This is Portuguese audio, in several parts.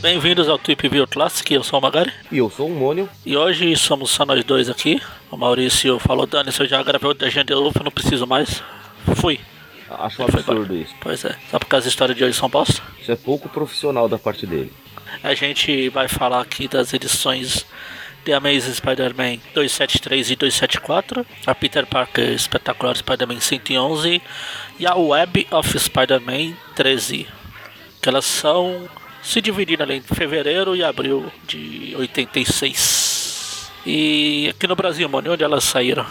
Bem-vindos ao Trip View Classic, eu sou o Magari. E eu sou o Mônio. E hoje somos só nós dois aqui. O Maurício falou, Dani, se eu já gravei o da gente eu não preciso mais. Fui. Acho um absurdo isso. Pois é, só porque as histórias de hoje são bosta. Isso é pouco profissional da parte dele. A gente vai falar aqui das edições The Amazing Spider-Man 273 e 274, a Peter Parker Espetacular Spider-Man 111 e a Web of Spider-Man 13. Que elas são se dividindo ali entre fevereiro e abril de 86. E aqui no Brasil, mano, onde elas saíram?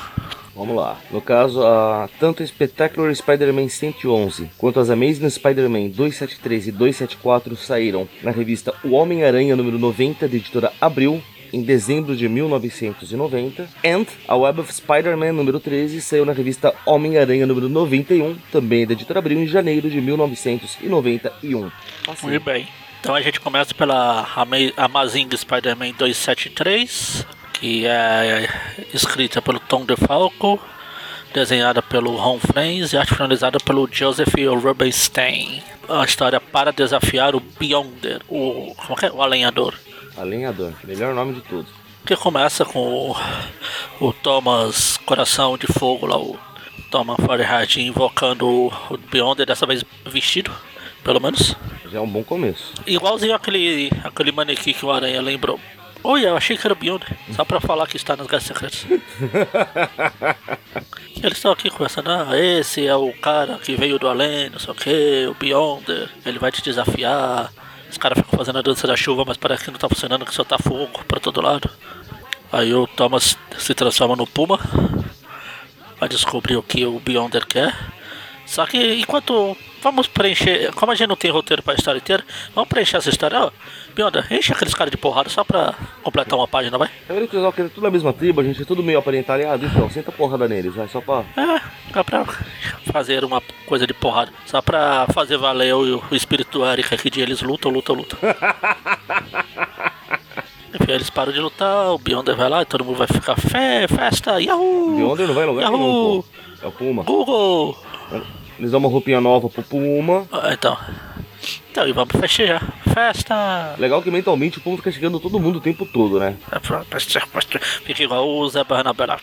Vamos lá. No caso, a, tanto Spectacular Spider-Man 111 quanto as Amazing Spider-Man 273 e 274 saíram na revista O Homem-Aranha número 90 da editora Abril em dezembro de 1990. And a Web of Spider-Man número 13 saiu na revista Homem-Aranha número 91, também da editora Abril, em janeiro de 1991. Assim, Muito bem. Então a gente começa pela Ama- Amazing Spider-Man 273, que é escrita pelo Tom DeFalco, desenhada pelo Ron Frenz e arte finalizada pelo Joseph Rubinstein. A história para desafiar o Beyonder, o, como que é? o Alenhador. Alenhador, melhor nome de todos. Que começa com o, o Thomas Coração de Fogo lá, o Thomas Fahrenheit invocando o, o Beyonder, dessa vez vestido, pelo menos. Já é um bom começo. Igualzinho aquele, aquele manequim que o Aranha lembrou. Oi, eu achei que era o Beyonder. Só pra falar que está nas Guerras Secretas. Eles estão aqui conversando. Ah, esse é o cara que veio do além, não sei o que, o Beyonder. Ele vai te desafiar. Os caras ficam fazendo a dança da chuva, mas parece que não tá funcionando, que só tá fogo pra todo lado. Aí o Thomas se transforma no Puma. Vai descobrir o que o Beyonder quer. Só que enquanto. Vamos preencher. Como a gente não tem roteiro pra história inteira, vamos preencher essa história. Ó, Beyonder, enche aqueles caras de porrada só pra completar uma página, vai? Eu vejo que os é tudo da mesma tribo, a gente é tudo meio aparentalhado, então senta porrada neles, vai, só pra. É, só pra fazer uma coisa de porrada. Só pra fazer valer o, o espírito Erika aqui de eles lutam, lutam, lutam. Enfim, eles param de lutar, o Beyonder vai lá e todo mundo vai ficar fé, festa, yahoo! Beyonder não vai em lugar nenhum, Yahoo! pô. É o Puma. Google! Eles dão uma roupinha nova pro Puma. Ah, Então. Então, e vamos festejar. Festa! Legal que mentalmente o Puma fica chegando todo mundo o tempo todo, né? Fica igual o Zé Barnabé.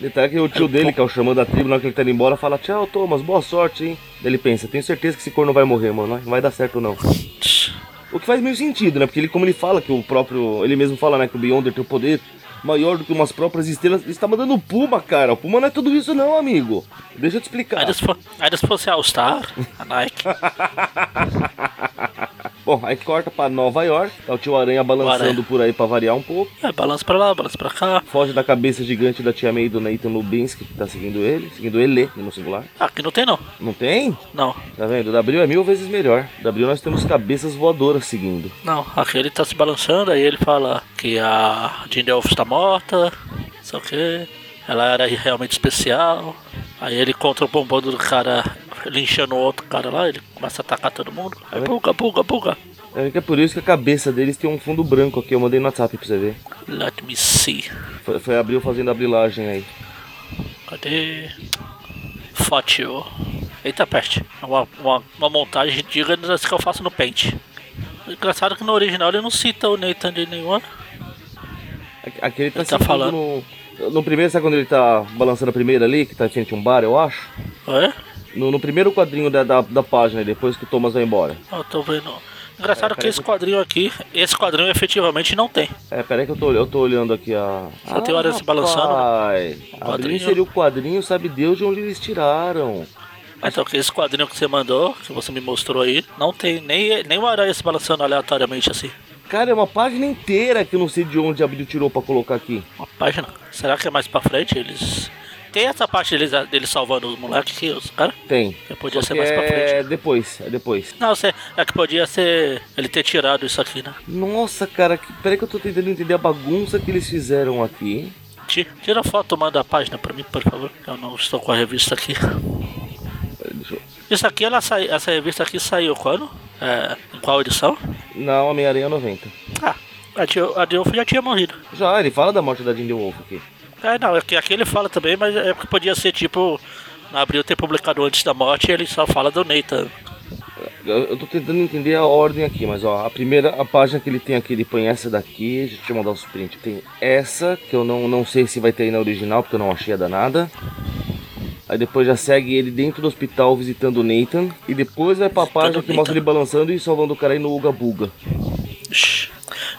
Detalhe que o tio dele, que é o xamã da tribo, na hora que ele tá indo embora, fala: Tchau, Thomas, boa sorte, hein? Daí ele pensa: Tenho certeza que esse corno vai morrer, mano. Não vai dar certo, não. O que faz meio sentido, né? Porque ele, como ele fala que o próprio. Ele mesmo fala, né? Que o Beyonder tem um poder maior do que umas próprias estrelas. Ele está mandando o Puma, cara. O Puma não é tudo isso, não, amigo. Deixa eu te explicar. Aí se fosse All Star, a Nike. Bom, aí corta pra Nova York. Tá o tio Aranha balançando Aranha. por aí pra variar um pouco. É, balança pra lá, balança pra cá. Foge da cabeça gigante da tia May e do Nathan Lubinsky, que tá seguindo ele. Seguindo ele, no singular. Aqui não tem não. Não tem? Não, Tá vendo? O W é mil vezes melhor. O W nós temos cabeças voadoras seguindo. não. Aqui ele tá se balançando, aí ele fala que a Jean Delph está morta, não sei o que. Ela era realmente especial. Aí ele contra o bombom do cara linchando o outro cara lá, ele começa a atacar todo mundo. Aí buga, buga, buga. É que é por isso que a cabeça deles tem um fundo branco aqui. Eu mandei no WhatsApp pra você ver. Let me see. Foi, foi abril fazendo a brilagem aí. Cadê? Fótil. Eita peste. É Uma, uma, uma montagem digna que eu faço no Paint. Engraçado que no original ele não cita o Nathan de nenhuma. Aqui, ele tá, Ele tá falando. No, no primeiro, sabe quando ele tá balançando a primeira ali, que tá em frente a um bar, eu acho? É? No, no primeiro quadrinho da, da, da página, depois que o Thomas vai embora. Eu tô vendo. Engraçado É, que esse quadrinho aqui, esse quadrinho efetivamente não tem. É, peraí que eu tô, eu tô olhando aqui a. Só tem o Aranha se balançando, né? Um Abril quadrinho. seria o quadrinho, sabe Deus de onde eles tiraram. Então que esse quadrinho que você mandou, que você me mostrou aí, não tem nem, nem o aranha se balançando aleatoriamente assim. Cara, é uma página inteira que eu não sei de onde Abril tirou pra colocar aqui. Uma página. Será que é mais pra frente? Eles. Tem essa parte deles, deles salvando os moleques que os caras? Tem. Que podia Só ser que mais pra é frente. depois, é depois. Não, você, é que podia ser ele ter tirado isso aqui, né? Nossa, cara, que, peraí que eu tô tentando entender a bagunça que eles fizeram aqui. Ti- Tira a foto, manda a página pra mim, por favor. Eu não estou com a revista aqui. Isso aqui, ela sai, essa revista aqui saiu quando? É, em qual edição? Não, Homem-Aranha 90. Ah, a a Dilf já tinha morrido. Já, ele fala da morte da Jinder Wolf aqui. É, não, aqui, aqui ele fala também, mas é porque podia ser tipo. Na abril ter publicado antes da morte e ele só fala do Nathan. Eu, eu tô tentando entender a ordem aqui, mas ó, a primeira a página que ele tem aqui, ele põe essa daqui, deixa eu mandar os print. Tem essa, que eu não, não sei se vai ter aí na original, porque eu não achei a danada. Aí depois já segue ele dentro do hospital visitando o Nathan. E depois vai pra página que mostra ele balançando e salvando o cara aí no Uga Buga. Shhh.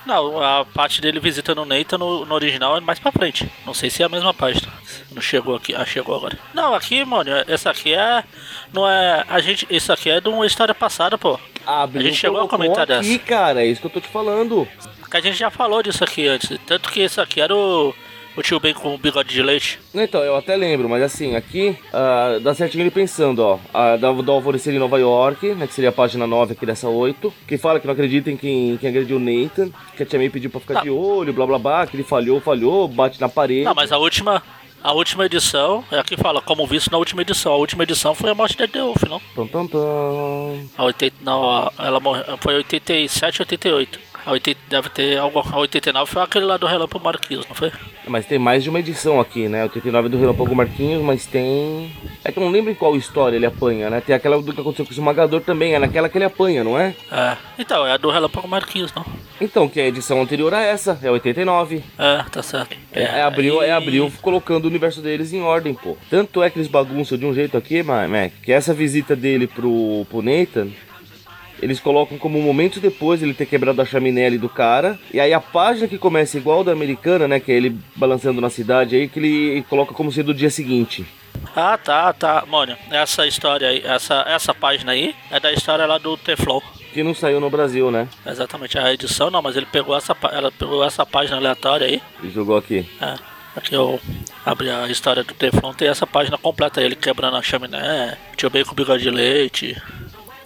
Não, a parte dele visitando o Nathan no, no original é mais pra frente. Não sei se é a mesma página. Não chegou aqui. Ah, chegou agora. Não, aqui, mano, essa aqui é. Não é. A gente. Isso aqui é de uma história passada, pô. Abriu A gente chegou a comentar aqui, dessa. cara, é isso que eu tô te falando. Que a gente já falou disso aqui antes. Tanto que isso aqui era o. O tio Ben com o bigode de leite. Então, eu até lembro, mas assim, aqui ah, dá certinho ele pensando, ó. A, da, do Alvorecer em Nova York, né? Que seria a página 9 aqui dessa 8. Que fala que não acredita em quem, quem agrediu o Nathan. Que a Tia May pediu pra ficar Tá. de olho, blá blá blá. Que ele falhou, falhou, bate na parede. Não, mas a última. A última edição, é aqui fala, como visto na última edição. A última edição foi a morte da Deulf, não? Tam, tam, tam. A 80, não, a- ela morreu, foi 87, 88. A 80, deve ter algo. A 89 foi aquele lá do Relâmpago Marquinhos, não foi? Mas tem mais de uma edição aqui, né? 89 do Relâmpago Marquinhos, mas tem. É que eu não lembro em qual história ele apanha, né? Tem aquela do que aconteceu com o esmagador também, é naquela que ele apanha, não é? É. Então, é a do Relâmpago Marquinhos, não? Então, que é a edição anterior a essa, é 89. É, tá certo. É, é abril, é abril colocando o universo deles em ordem, pô. Tanto é que eles bagunçam de um jeito aqui, Ma- Mac, que essa visita dele pro, pro Nathan, eles colocam como momentos depois ele ter quebrado a chaminé ali do cara. E aí a página que começa igual da americana, né? Que é ele balançando na cidade aí, que ele coloca como sendo o dia seguinte. Ah, tá, tá. Mônio, essa história aí, essa, essa página aí é da história lá do Teflon. Que não saiu no Brasil, né? Exatamente, a edição não, mas ele pegou essa, ela pegou essa página aleatória aí. Ele jogou aqui. É, aqui eu abri a história do Teflon, tem essa página completa, ele quebrando a chaminé, tio bem com bigode de leite.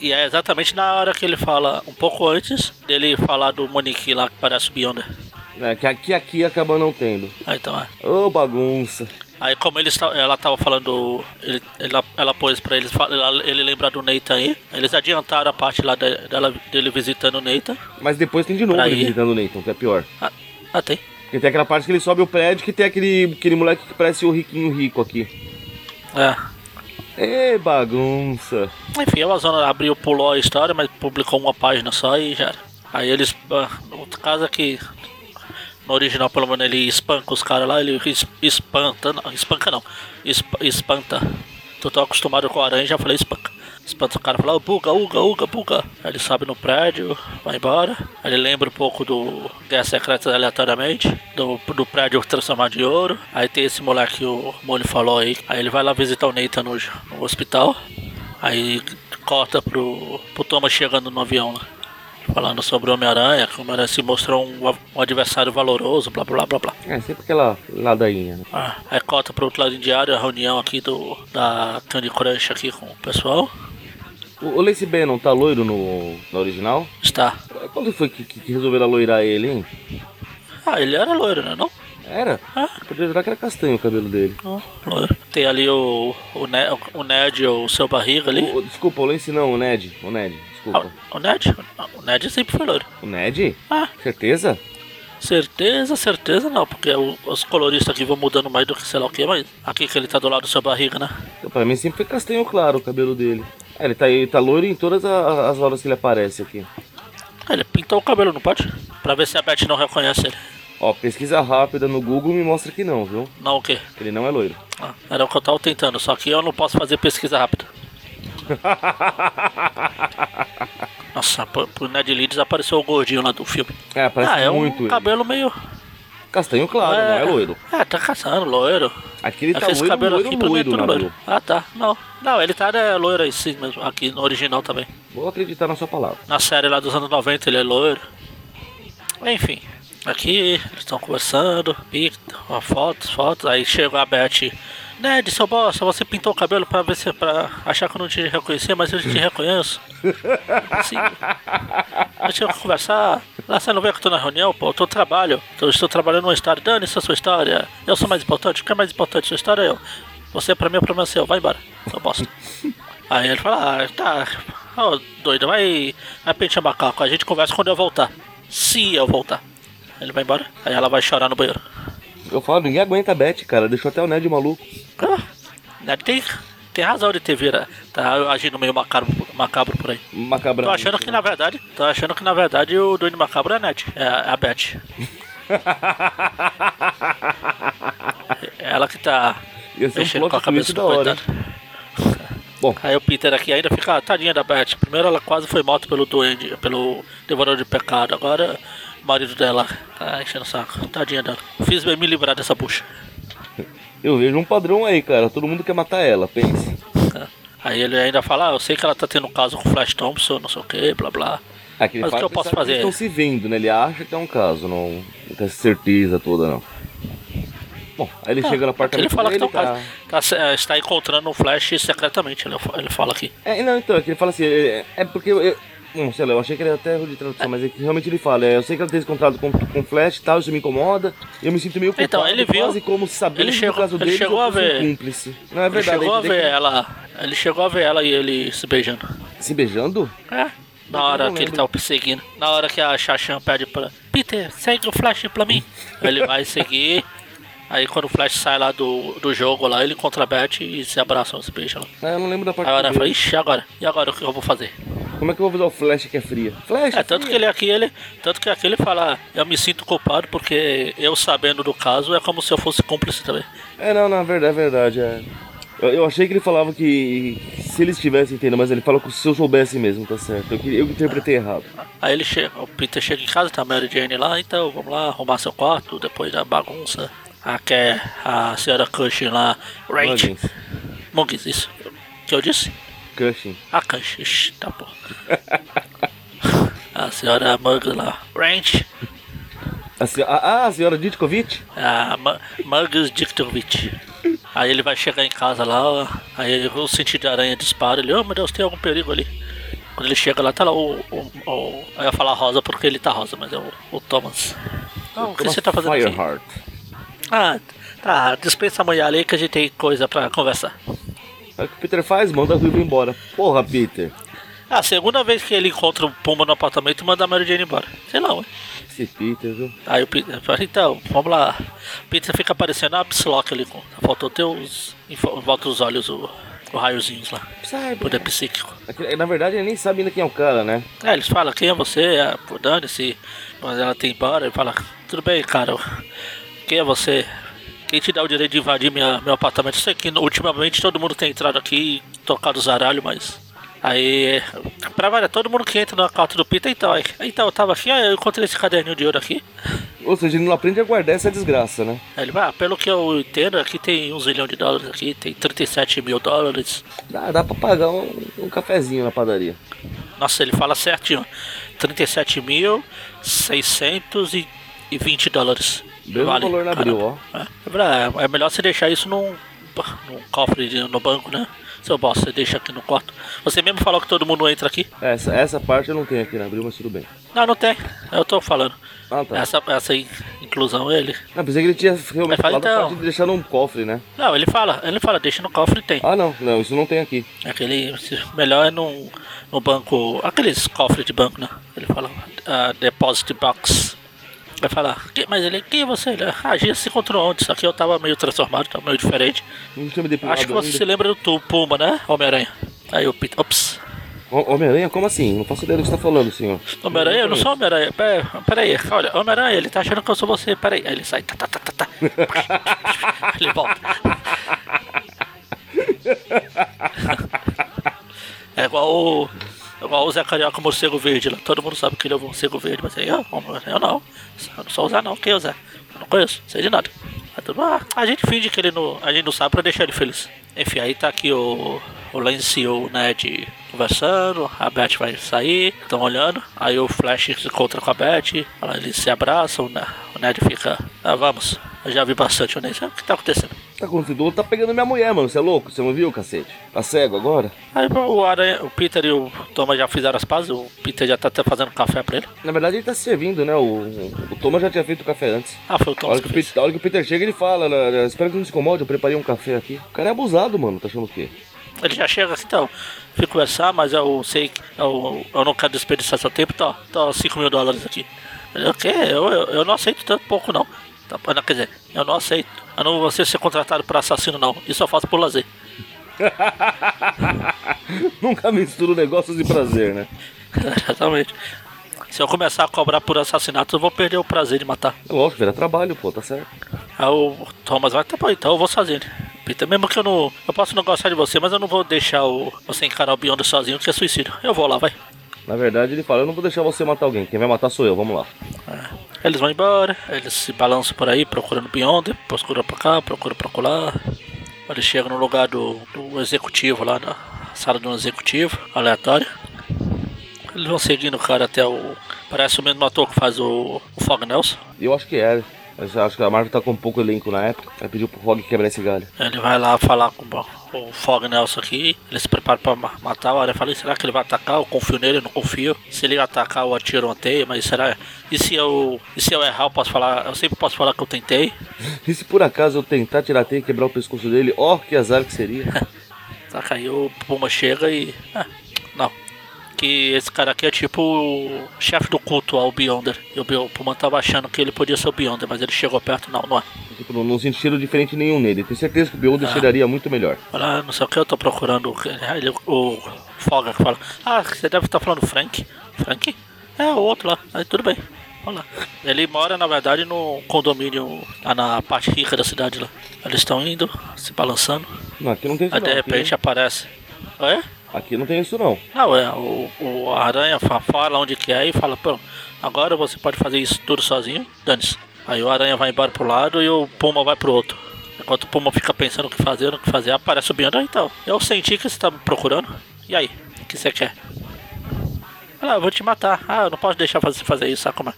E é exatamente na hora que ele fala, um pouco antes dele falar do Monique lá que parece o Beyonder. É, que aqui, aqui acaba não tendo. Ah, então é. Ô, bagunça. Aí como ele ela tava falando, ele, ela, ela pôs pra eles, ela- ele lembrar do Nathan aí, eles adiantaram a parte lá de- dela, dele visitando o Nathan. Mas depois tem de novo ele ir. visitando o Nathan, que é pior. Ah, ah, tem. Porque tem aquela parte que ele sobe o prédio que tem aquele, aquele moleque que parece o riquinho rico aqui. É. Ê, bagunça. Enfim, a Amazon abriu, pulou a história, mas publicou uma página só e já. Aí eles. ah, No caso aqui. No original, pelo menos, ele espanca os caras lá, ele es- espanta. Não, espanca não. esp- espanta. Tô tão acostumado com aranha, já falei espanca. Espanta o cara fala, "Ô, buga, uga, uga, buga. Aí ele sobe no prédio, vai embora. Aí ele lembra um pouco do Guerra Secreta aleatoriamente, do, do prédio transformado em ouro. Aí tem esse moleque que o Molly falou aí. Aí ele vai lá visitar o Nathan no, no hospital. Aí corta pro, pro Thomas chegando no avião lá. Falando sobre o Homem-Aranha, que o Homem-Aranha se mostrou um, um adversário valoroso, blá blá blá blá. É, sempre aquela ladainha, né? Ah, aí corta pro outro lado diário, a reunião aqui do da Candy Crush aqui com o pessoal. O, Lace Bannon tá loiro no, no original? Está. Quando foi que, que, que resolveram loirar ele, hein? Ah, ele era loiro, né? Não? Era? Ah, Podia jurar que era castanho o cabelo dele. não, loiro. Tem ali o, o, Ned, o Ned, o seu barriga ali. O- o- desculpa, o Lace não, o Ned. O Ned, desculpa. Ah, o Ned? O Ned sempre foi loiro. O Ned? Ah, Certeza? certeza, certeza não, porque os coloristas aqui vão mudando mais do que sei lá o que, mas aqui que ele tá do lado do seu barriga, né? Pra mim sempre foi castanho claro o cabelo dele. É, ele tá, ele tá loiro em todas a- as horas que ele aparece aqui. Ah, Ele pintou o cabelo, não pode? Pra ver se a Beth não reconhece ele. Ó, pesquisa rápida no Google me mostra que não, viu? Não o quê? Ele não é loiro. Ah, era o que eu tava tentando, só que eu não posso fazer pesquisa rápida. Nossa, pro, Ned Leeds apareceu o gordinho lá do filme. é, parece ah, é muito um cabelo meio. Castanho claro, não é loiro. É, tá caçando, loiro. Aqui ele tá Aquele loiro, cabelo loiro, aqui mim é loiro, Nabil. loiro. Ah, tá. Não, não, ele tá né, loiro aí sim mesmo, aqui no original também. Vou acreditar na sua palavra. Na série lá dos anos 90 ele é loiro. Enfim, aqui eles estão conversando, pic, ó, fotos, fotos, aí chega a Beth. Ned, seu bosta, você pintou o cabelo pra ver se pra achar que eu não te reconhecer, mas eu te reconheço. Assim, eu conversar. Lá você não vê que eu tô na reunião, pô, eu tô no trabalho. Eu estou trabalhando numa história, dane-se a sua história. Eu sou mais importante, o que é mais importante? Sua história é eu. Você pra mim é problema seu, vai embora, seu bosta. Aí ele fala, ah, tá, ô doido, vai, vai pentear macaco, a gente conversa quando eu voltar. Se eu voltar. Ele vai embora, aí ela vai chorar no banheiro. Eu falo, ninguém aguenta a Beth, cara. Deixou até o Ned maluco. Ah, Ned tem, tem razão de ter vira, tá agindo meio macabro, macabro por aí. Macabra. Tô achando que na verdade, tô achando que na verdade o Duende Macabro é a Ned, é a, é Beth. Ela que tá Ia ser um mexendo com a cabeça do coitado. Bom, Aí o Peter aqui ainda fica, "Ah, tadinha da Beth. Primeiro ela quase foi morta pelo duende, pelo devorador de pecado. Agora o marido dela tá enchendo o saco. Tadinha dela. Fiz bem me livrar dessa bucha. Eu vejo um padrão aí, cara. Todo mundo quer matar ela, pense. Aí ele ainda fala, ah, eu sei que ela tá tendo um caso com o Flash Thompson, não sei o que, blá blá. Aqui ele Mas o que eu posso fazer? Eles estão se vendo, né? Ele acha que é um caso, não, não tem certeza toda, não. Bom, aí ele chega no apartamento Ele fala que dele, tá um tá... Tá, é, está encontrando o Flash secretamente, ele, ele fala aqui. É, não, então, é que ele fala assim, é, é porque eu, eu, Bom, sei lá, eu achei que ele era até erro de tradução, mas é que realmente ele fala, é, eu sei que ela tem esse contrato com, com Flash e tal, isso me incomoda, eu me sinto meio culpado, Então, ele viu- quase como sabendo ele chegou- caso ele dele, chegou eu a ver. cúmplice. Não, é Ele verdade. chegou a ele ver tem ela. Ele chegou a ver ela e ele se beijando. que- Se beijando? É. Na hora não que ele lembro. tá o perseguindo. Na hora que a Chachan pede pra. Peter, segue o Flash pra mim. ele vai seguir. Aí quando o Flash sai lá do, do jogo lá, ele encontra a Beth e se abraçam, se beijam lá. Ah, eu não lembro da parte Aí dele. fala, ixi, agora? E agora o que eu vou fazer? Como é que eu vou usar o Flash que é fria? Flash, É, tanto fria. que ele aqui, ele. Tanto que aqui ele fala, eu me sinto culpado porque eu sabendo do caso é como se eu fosse cúmplice também. É, não, na verdade, é verdade, é. Eu, eu achei que ele falava que se eles tivessem entendendo, mas ele fala que se eu soubesse mesmo, tá certo. Eu, eu interpretei errado. Aí ele chega, o Peter chega em casa, tá a Mary Jane lá, então vamos lá arrumar seu quarto depois da bagunça. A que é a senhora Cushing lá, Rach. Muggins. Isso. O que eu disse? Cushing. A Cushing, ixi, tá bom. a senhora Muggins lá, Ranch. A, se- ah, a senhora Ditkovic? A Ma- Muggins Diktovic. Aí ele vai chegar em casa lá, aí ele o sentido de aranha dispara, ele, oh meu Deus, tem algum perigo ali. Quando ele chega lá, tá lá o. o, o eu ia falar rosa porque ele tá rosa, mas é o, o Thomas. Não, o que você tá fazendo aqui? Fireheart. Ah, tá, dispensa a mulher ali que a gente tem coisa pra conversar. É o que o Peter faz, manda a Ruiva embora. Porra, Peter. Ah, a segunda vez que ele encontra o Puma no apartamento e manda a Mary Jane embora. Sei lá, ué. Esse Peter, viu? Aí o Peter fala, então, vamos lá. O Peter fica parecendo a Psylocke ali, com, faltou ter os, volta dos olhos o, o raiozinhos lá. Sabe? Poder psíquico. Aqui- Na verdade, ele nem sabe ainda quem é o cara, né? É, eles falam, quem é você? É, dane-se. Mas ela tem embora, ele fala, tudo bem, cara. Quem é você? Quem te dá o direito de invadir minha, meu apartamento? Sei que ultimamente todo mundo tem entrado aqui e tocado os zaralhos, mas. Aí, pra variar, todo mundo que entra na quarto do Peter, então, aí, então eu tava aqui, aí eu encontrei esse caderninho de ouro aqui. Ou seja, ele não aprende a guardar essa desgraça, né? Aí ele vai, ah, pelo que eu entendo, aqui tem um zilhão de dólares aqui, tem 37 mil dólares. Dá, dá pra pagar um, um cafezinho na padaria. Nossa, ele fala certinho. 37 mil 620 dólares. Mesmo valor na Abril, ó. É, é, melhor você deixar isso num, num cofre de- no banco, né? Seu boss, você deixa aqui no quarto. Você mesmo falou que todo mundo entra aqui. Essa, essa parte eu não tenho aqui na Abril, mas tudo bem. Não, não tem. Eu tô falando. Ah, tá. Essa, essa in- inclusão, ele. Não, pensei que ele tinha realmente fala falado então. parte de deixar num cofre, né? Não, ele fala, ele fala, deixa no cofre e tem. Ah, não, não, isso não tem aqui. Aquele. Melhor é no, no banco. Aqueles cofres de banco, né? Ele fala. ah, deposit box. Vai falar, "Que- mas ele, quem é você? Ele, ah, a gente se encontrou ontem, só que eu tava meio transformado, tava meio diferente. Acho que você ainda. se lembra do tu, Puma, né? Homem-Aranha. Aí o Peter. Ops. Ho- Homem-Aranha? Como assim? Não faço ideia do que você tá falando, senhor. Homem-Aranha? Eu não sou Homem-Aranha. Pera, peraí, olha, Homem-Aranha, ele tá achando que eu sou você. Peraí. Aí ele sai. Tá, tá, tá, tá, tá. ele volta. É igual o. Igual o Zé Carioca morcego verde lá. Todo mundo sabe que ele é o morcego verde, mas aí eu, eu não. Eu não sou o Zé não. Quem é o Zé? Eu não conheço, sei de nada. Ah, a gente finge que ele não. A gente não sabe pra deixar ele feliz. Enfim, aí tá aqui o. O Lance e o Ned conversando, a Beth vai sair, estão olhando, aí o Flash se encontra com a Beth, eles se abraçam, né? o Ned fica, ah, vamos, eu já vi bastante o Ned, o que tá acontecendo? Tá acontecendo? Tá pegando minha mulher, mano. Você é louco? Você não viu, cacete? Tá cego agora? Aí o, Aranha, o Peter e o Thomas já fizeram as pazes, o Peter já tá até fazendo café pra ele. Na verdade, ele tá se servindo, né? O, o Thomas já tinha feito o café antes. Ah, foi o A Thomas hora, que que o. Peter, a hora que o Peter chega, ele fala, né, espero que não se incomode, eu preparei um café aqui. O cara é abusado, mano. Tá achando o quê? Ele já chega assim, então, fui conversar, mas eu sei que eu, eu não quero desperdiçar seu tempo, tá, tá 5 mil dólares aqui. O? Eu, eu, eu não aceito tanto pouco não. Tá, não, quer dizer, eu não aceito. Eu não vou ser contratado por assassino, não. Isso eu faço por lazer. Nunca misturo negócios de prazer, né? Exatamente. Se eu começar a cobrar por assassinato, eu vou perder o prazer de matar. É lógico, vira trabalho, pô, tá certo. Aí o Thomas vai, tá bom, então eu vou sozinho. Peter, mesmo que eu não. Eu posso não gostar de você, mas eu não vou deixar o, você encarar o Beyond sozinho, que é suicídio. Eu vou lá, vai. Na verdade, ele fala: Eu não vou deixar você matar alguém, quem vai matar sou eu, vamos lá. É. Eles vão embora, eles se balançam por aí procurando Beyond, procura pra cá, procura pra lá. Eles chegam no lugar do, do executivo lá, na sala do executivo, aleatório. Eles vão seguindo o cara até o. Parece o mesmo ator que faz o, o Fog Nelson. Eu acho que é. Acho que a Marvel tá com um pouco elenco na época. Aí pediu pro Fog quebrar esse galho. Ele vai lá falar com o Fog Nelson aqui. Ele se prepara pra matar. Olha, eu falei, será que ele vai atacar? Eu confio nele, eu não confio. Se ele atacar, eu atiro uma teia. Mas será. E se eu. E se eu errar, eu posso falar. Eu sempre posso falar que eu tentei. e se por acaso eu tentar tirar a teia e quebrar o pescoço dele, ó, oh, que azar que seria. tá, aí o Puma chega e. Ah, que esse cara aqui é tipo o chefe do culto ao Beyonder. E o Puma tava achando que ele podia ser o Beyonder, mas ele chegou perto, não, não é. Tipo, não senti cheiro diferente nenhum nele. Tenho certeza que o Beyonder ah. cheiraria muito melhor. Olha, não sei o que eu tô procurando. Ele, o Foga que fala: Ah, você deve estar tá falando Frank. Frank? É, o outro lá. Aí tudo bem. Vamos lá. Ele mora, na verdade, no condomínio, lá na parte rica da cidade lá. Eles estão indo, se balançando. Não, aqui não tem Aí de repente aqui, aparece. É? Aqui não tem isso não. Não, é, o, o Aranha fala onde que é e fala, pô, agora você pode fazer isso tudo sozinho, dane-se. Aí o Aranha vai embora pro lado e o Puma vai pro outro. Enquanto o Puma fica pensando o que fazer, o que fazer, aparece o Biano, ah, então, eu senti que você tá me procurando. E aí, o que você quer? Ah, eu vou te matar. Ah, eu não posso deixar você fazer isso, sabe como é?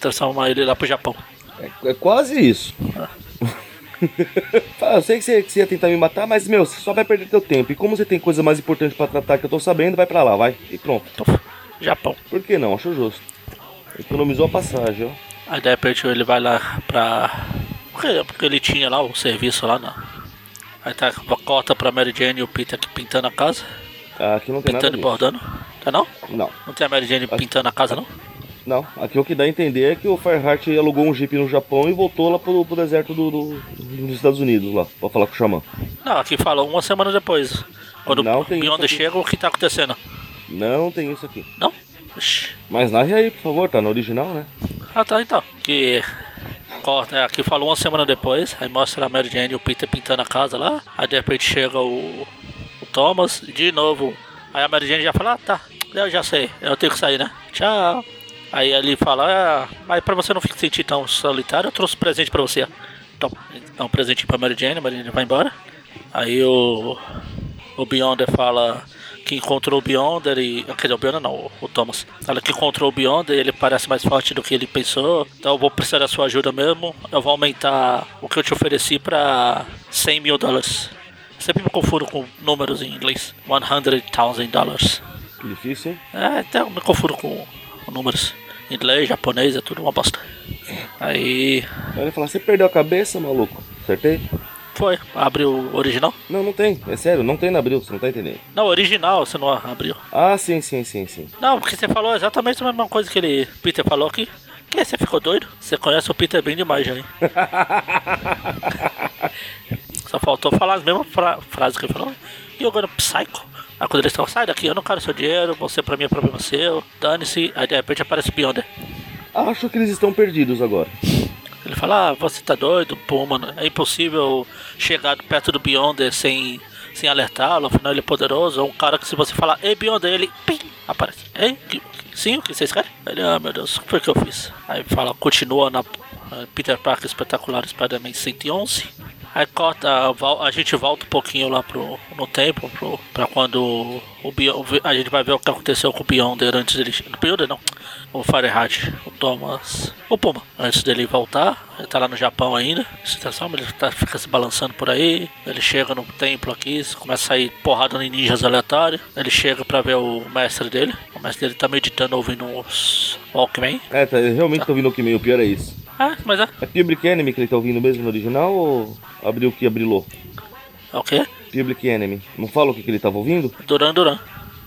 Transformar ele lá pro Japão. É, é quase isso. Ah. eu sei que você, que você, ia tentar me matar, mas, meu, você só vai perder teu tempo. E como você tem coisa mais importante para tratar que eu tô sabendo, vai para lá, vai. E pronto. Japão. Por que não? Acho justo. Economizou a passagem, ó. Aí de repente ele vai lá pra. Porque, ele tinha lá o serviço lá, na. Aí tá a cota pra Mary Jane e o Peter aqui pintando a casa. Ah, aqui não tem pintando nada. Pintando e bordando. Tá não? Não. Não tem a Mary Jane pintando a casa, não? Não, aqui o que dá a entender é que o Fireheart alugou um jeep no Japão e voltou lá pro, pro deserto do, do, dos Estados Unidos lá, pra falar com o Xamã. Não, aqui fala uma semana depois. Quando não o Beyond chega, o que tá acontecendo? Não tem isso aqui. Não? Mas narre aí, por favor, tá no original, né? Ah tá, então. Que corta, é, aqui falou uma semana depois, aí mostra a Mary Jane e o Peter pintando a casa lá, aí de repente chega o, o Thomas, de novo. Aí a Mary Jane já fala, ah tá, eu já sei, eu tenho que sair, né? Tchau. Aí ele fala, ah, mas pra você não se sentir tão solitário, eu trouxe um presente pra você. Então, dá um presente pra Mary Jane, a Mary Jane vai embora. Aí o, o Beyonder fala que encontrou o Beyonder e. Quer dizer, o Beyonder não, o Thomas. Fala que encontrou o Beyonder e ele parece mais forte do que ele pensou. Então eu vou precisar da sua ajuda mesmo. Eu vou aumentar o que eu te ofereci pra 100 mil dólares. Sempre me confundo com números em inglês. 100,000 dólares. Difícil, hein? É, até me confundo com números. Inglês, japonês, é tudo uma bosta. Aí. Aí ele fala, você perdeu a cabeça, maluco? Acertei? Foi, abriu o original? Não, não tem, é sério, não tem na abril, você não tá entendendo. Não, original você não abriu. Ah, sim, sim, sim, sim. Não, porque você falou exatamente a mesma coisa que ele. Peter falou aqui. Que você ficou doido? Você conhece o Peter bem demais já, hein? Só faltou falar as mesmas fra frases que ele falou. You're gonna psycho. Aí quando eles estão, sai daqui, eu não quero seu dinheiro, você pra mim é problema seu, dane-se. Aí de repente aparece o Beyonder. Acho que eles estão perdidos agora. Ele fala, ah, você tá doido, pô, mano, é impossível chegar perto do Beyonder sem, sem alertá-lo, afinal ele é poderoso. É um cara que se você falar, ei Beyonder, ele pim, aparece. Ei, sim, o que vocês querem? Ele, ah meu Deus, o que foi que eu fiz? Aí fala, continua na Peter Parker Espetacular Spider-Man 111. Aí corta, a, gente volta um pouquinho lá pro, no tempo, pro, pra quando o, o a gente vai ver o que aconteceu com o Beyonder antes dele. O Beyonder não, o Fahrenheit, o Thomas, o Puma, antes dele voltar. Ele tá lá no Japão ainda, ele tá, fica se balançando por aí. Ele chega no templo aqui, começa a sair porrada em ninjas aleatórios. Ele chega pra ver o mestre dele. O mestre dele tá meditando ouvindo os Walkman. É, tá, realmente tá. ouvindo o Walkman, o pior é isso. Ah, mas é. É Public Enemy que ele tá ouvindo mesmo no original ou abriu que abrilou? É o quê? Public Enemy. Não fala o que, que ele tava ouvindo? Duran Duran.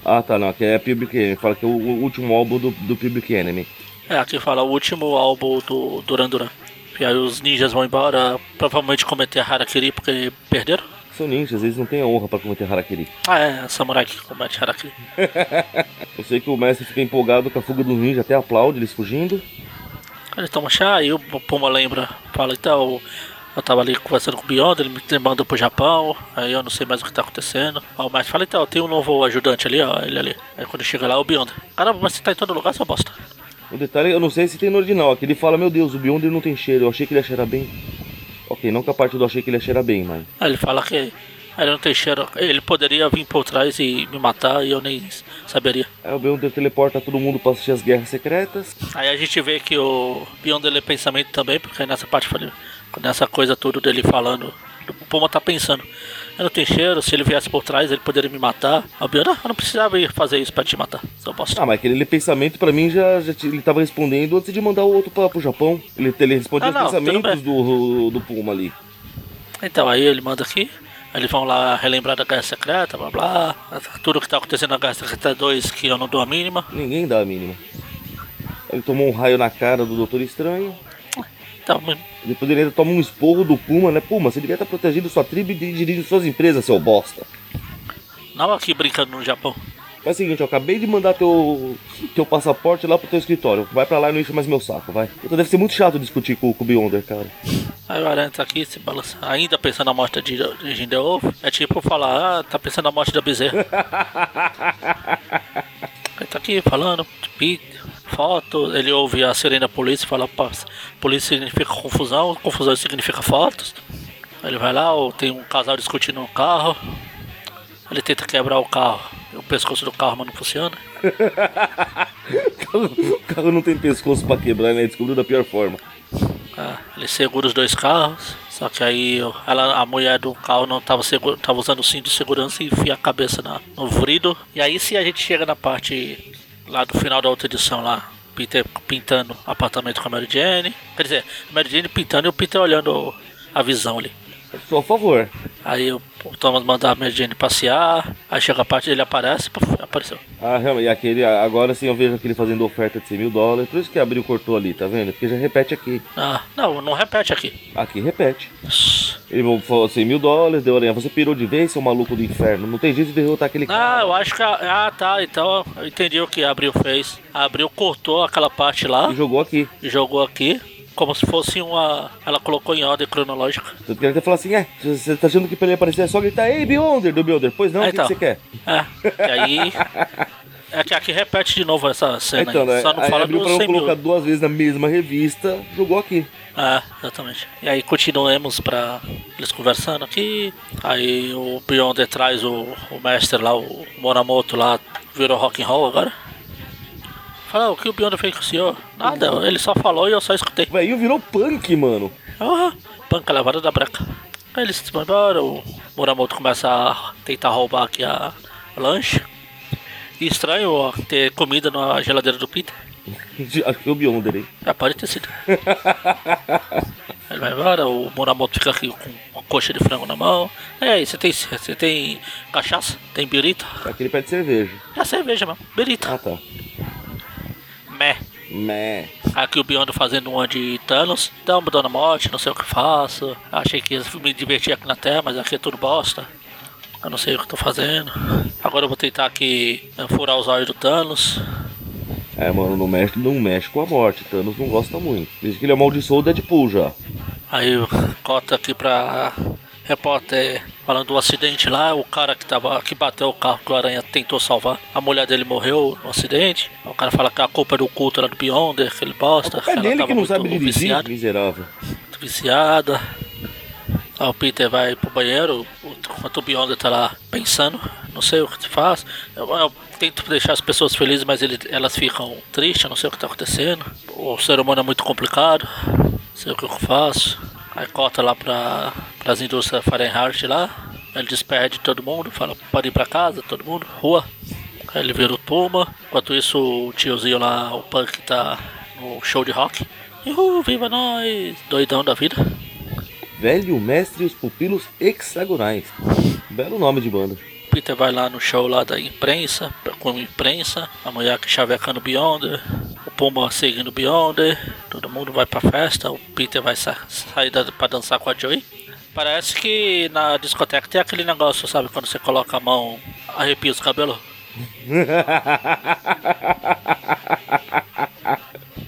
Ah, tá, não. Aqui é Public Enemy. Fala que é o, o último álbum do, do Public Enemy. É, aqui fala o último álbum do Duran Duran. E aí os ninjas vão embora, provavelmente cometer Harakiri porque perderam. São ninjas, eles não têm a honra pra cometer Harakiri. Ah, é, samurai que comete Harakiri. Eu sei que o mestre fica empolgado com a fuga dos ninjas, até aplaude eles fugindo. Eles tomam chá e o Puma lembra, fala, então, eu tava ali conversando com o Beyond, ele me mandou pro Japão, aí eu não sei mais o que tá acontecendo. O mestre fala, então, tem um novo ajudante ali, ó, ele ali. Aí quando chega lá, é o Beyond. Caramba, mas você tá em todo lugar, sua bosta. O detalhe, eu não sei se tem no original, aqui ele fala, meu Deus, o Beyond não tem cheiro, eu achei que ele ia cheirar bem. Ok, não que a parte do achei que ele ia cheirar bem, mas... Aí ele fala que ele não tem cheiro, ele poderia vir por trás e me matar e eu nem saberia. Aí o Beyond teleporta todo mundo pra assistir as guerras secretas. Aí a gente vê que o Beyond ele é pensamento também, porque nessa parte, nessa coisa toda dele falando, o Puma tá pensando, eu não tenho cheiro, se ele viesse por trás ele poderia me matar. Aí o Beyond, ah, eu não precisava ir fazer isso pra te matar, seu bosta. Ah, mas aquele pensamento pra mim já, já ele tava respondendo antes de mandar o outro pra, pro Japão. Ele, ele respondia Ah, não, os pensamentos do, do Puma ali. Então, aí ele manda aqui. Eles vão lá relembrar da Guerra Secreta, blá blá. Tudo que tá acontecendo na Guerra Secreta 2 que eu não dou a mínima. Ninguém dá a mínima. Ele tomou um raio na cara do Doutor Estranho. Então, Depois ele ainda toma um esporro do Puma, né? Puma, você devia estar protegendo sua tribo e dirigindo suas empresas, seu bosta. não aqui brincando no Japão. Faz o seguinte, eu acabei de mandar teu, teu passaporte lá pro teu escritório. Vai pra lá e não enche mais meu saco, vai. Então deve ser muito chato discutir com, com o Beyonder, cara. Aí o Aranha tá aqui se balança. Ainda pensando na morte de, de. É tipo falar, ah, tá pensando na morte da bezerra. Ele tá aqui falando, foto, ele ouve a sirene da polícia e fala, "Pá, polícia significa confusão, confusão significa fotos. Ele vai lá, tem um casal discutindo no carro. Ele tenta quebrar o carro. O pescoço do carro, mas não funciona. o carro não tem pescoço pra quebrar, né? Descobriu da pior forma. Ah, ele segura os dois carros, só que aí ela, a mulher do carro não tava, segura, tava usando o cinto de segurança e enfia a cabeça na, no vrido. E aí se a gente chega na parte lá do final da outra edição lá, Peter pintando apartamento com a Mary Jane. Quer dizer, a Mary Jane pintando e o Peter olhando a visão ali. Só a favor. Aí o Thomas manda a Mary Jane passear, aí chega a parte ele aparece, apareceu. Ah, realmente, e aquele, agora sim eu vejo aquele fazendo oferta de 100 mil dólares. Por isso que abriu cortou ali, tá vendo? Porque já repete aqui. Ah, não, não repete aqui. Aqui repete. Ele falou 100 mil dólares, deu aranha. Você pirou de vez, seu maluco do inferno. Não tem jeito de derrotar aquele Ah, cara. eu acho que. a- Ah, tá. Então eu entendi o que a Abril fez. A Abril cortou aquela parte lá E jogou aqui. e jogou aqui. Como se fosse uma. Ela colocou em ordem cronológica. Tanto que ele até falou assim: é, você tá achando que pra ele aparecer é só gritar, ei, Beyonder, do Beyonder. Pois não, Ah, o que, que então. você quer? É. E aí. É que aqui repete de novo essa cena Então, aí. né? Só não Aí fala do pra não 100 mil. colocar duas vezes na mesma revista, jogou aqui. É, exatamente. E aí continuemos pra eles conversando aqui. Aí o Beyonder traz o, o mestre lá, o Moramoto lá, virou rock and roll agora. Fala, o que o Beyonder fez com o senhor? Nada, ele só falou e eu só escutei. Velho, virou punk, mano. Ah, panca levada da breca. Aí eles vão embora, o Muramoto começa a tentar roubar aqui a lanche. E estranho ó, ter comida na geladeira do Peter. Acho que foi o Beyonder, hein? Já pode ter sido. Ele vai embora, o Muramoto fica aqui com uma coxa de frango na mão. E aí, você tem, você tem cachaça? Tem birita? Aqui ele pede cerveja. É cerveja mesmo, birita. Ah, tá. Meh. Mé. Aqui o Beyond fazendo uma de Thanos. Uma dona morte, não sei o que faço. Achei que ia me divertir aqui na Terra, mas aqui é tudo bosta. Eu não sei o que tô fazendo. Agora eu vou tentar aqui eh, furar os olhos do Thanos. É, mano, não mexe, não mexe com a morte. Thanos não gosta muito. Diz que ele amaldiçoou o Deadpool já. Aí cota aqui pra repórter falando do acidente lá, o cara que tava que bateu o carro que o Aranha tentou salvar, a mulher dele morreu no acidente. O cara fala que a culpa é do culto lá do Beyonder, que ele bosta. É dele tava que não sabe dirigir, viciada. miserável. muito viciada. Aí o Peter vai pro banheiro, enquanto o Beyonder tá lá pensando, não sei o que faz. Eu, eu tento deixar as pessoas felizes, mas ele- elas ficam tristes, não sei o que tá acontecendo. O ser humano é muito complicado, não sei o que eu faço. Aí corta lá pra, pras indústrias Fahrenheit lá, ele despede todo mundo, fala, pode ir pra casa, todo mundo, rua. Aí ele vira o Puma, enquanto isso o tiozinho lá, o Punk tá no show de rock. Uhul, viva nós! Doidão da vida. Velho Mestre e os Pupilos Hexagonais. Belo nome de banda. Peter vai lá no show lá da imprensa, com a imprensa, a mulher que chavecando Beyonder, o Puma seguindo Beyonder, Todo mundo vai pra festa, o Peter vai sa sair da, pra dançar com a Joey. Parece que na discoteca tem aquele negócio, sabe? Quando você coloca a mão, arrepia os cabelos.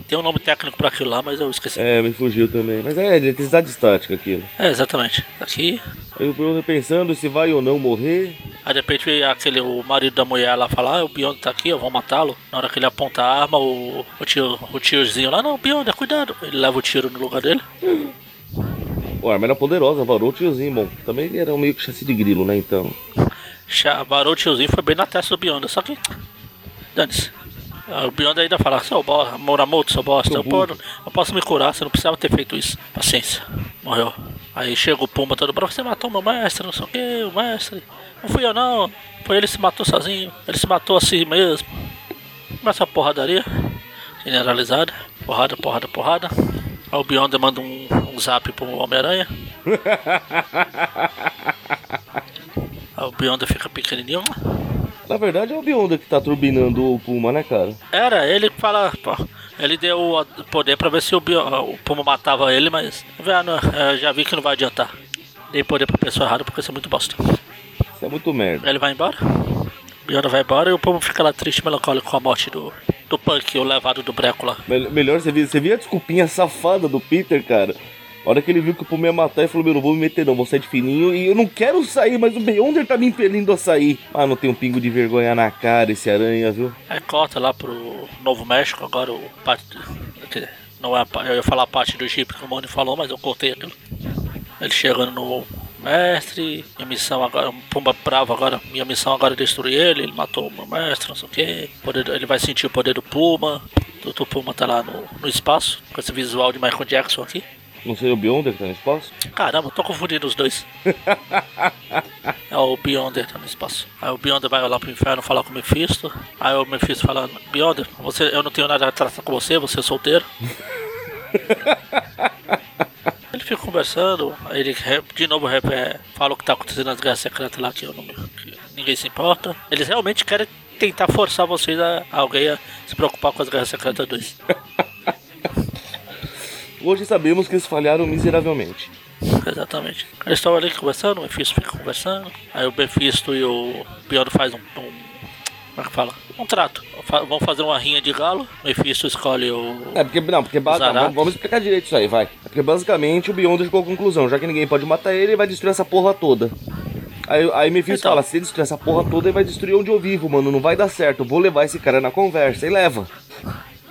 Tem um nome técnico pra aquilo lá, mas eu esqueci. É, me fugiu também. Mas é eletricidade estática aquilo. É, exatamente. Aqui. Aí o Bruno pensando se vai ou não morrer. Aí de repente aquele, o marido da mulher lá fala, ah, o Beyond tá aqui, eu vou matá-lo. Na hora que ele aponta a arma, o, o, tio, o tiozinho lá, não, Beyond, cuidado. Ele leva o tiro no lugar dele. Pô, a arma era poderosa, varou o tiozinho, bom. Também ele era um meio que chassi de grilo, né, então. Varou o tiozinho foi bem na testa do Beyond, só que. Dane-se. O Beyond ainda fala, seu bosta, Moramoto, seu bosta, eu, pô, eu posso me curar, você não precisava ter feito isso. Paciência. Morreu. Aí chega o Puma todo bravo, você matou meu mestre, não sei o que, o mestre. Não fui eu não, foi ele que se matou sozinho, ele se matou assim mesmo. Começa a porradaria generalizada, porrada, porrada, porrada. Aí o Beyond manda um, um zap pro Homem-Aranha. Aí o Beyond fica pequenininho. Na verdade é o Beyonder que tá turbinando o Puma, né, cara? Era, ele fala. Pô, ele deu o poder pra ver se o, o Puma matava ele, mas. Velho, é, já vi que não vai adiantar. Dei poder pra pessoa errada porque isso é muito bosta. Isso é muito merda. Ele vai embora. O Beyonder vai embora e o Puma fica lá triste, melancólico com a morte do, do Punk, o levado do breco lá. Melhor você viu, você viu a desculpinha safada do Peter, cara? Hora que ele viu que o Puma ia matar, ele falou: Meu, não vou me meter, não, vou sair de fininho. E eu não quero sair, mas o Beyonder tá me impelindo a sair. Ah, não tem um pingo de vergonha na cara esse aranha, viu? Aí corta lá pro Novo México, agora o. Não é eu ia falar a parte do Jeep que o Moni falou, mas eu cortei aquilo. Ele chegando no mestre, minha missão agora, um Pumba bravo agora, minha missão agora é destruir ele, ele matou o meu mestre, não sei o que. Ele vai sentir o poder do Puma. O. Puma tá lá no, no espaço, com esse visual de Michael Jackson aqui. Não sei o Beyonder que tá no espaço? Caramba, tô confundindo os dois. é o Beyonder que tá no espaço. Aí o Beyonder vai lá pro inferno falar com o Mephisto. Aí o Mephisto fala, Beyonder, você, eu não tenho nada a tratar com você, você é solteiro. ele fica conversando, ele de novo é, fala o que tá acontecendo nas guerras secretas lá, que, eu não, que ninguém se importa. Eles realmente querem tentar forçar vocês a, a alguém a se preocupar com as guerras secretas 2. Hoje sabemos que eles falharam miseravelmente. Exatamente. Eles estão ali conversando, o Mephisto fica conversando. Aí o Mephisto e o Beyond faz um, um. Como é que fala? Um trato. Vão fazer uma rinha de galo. O Mephisto escolhe o. É, porque. Não, porque. Não, vamos, explicar direito isso aí, vai. É porque basicamente o Beyond chegou à conclusão: já que ninguém pode matar ele, ele vai destruir essa porra toda. Aí, aí Mephisto então. fala: se ele destruir essa porra toda, ele vai destruir onde eu vivo, mano. Não vai dar certo. Eu vou levar esse cara na conversa. E leva.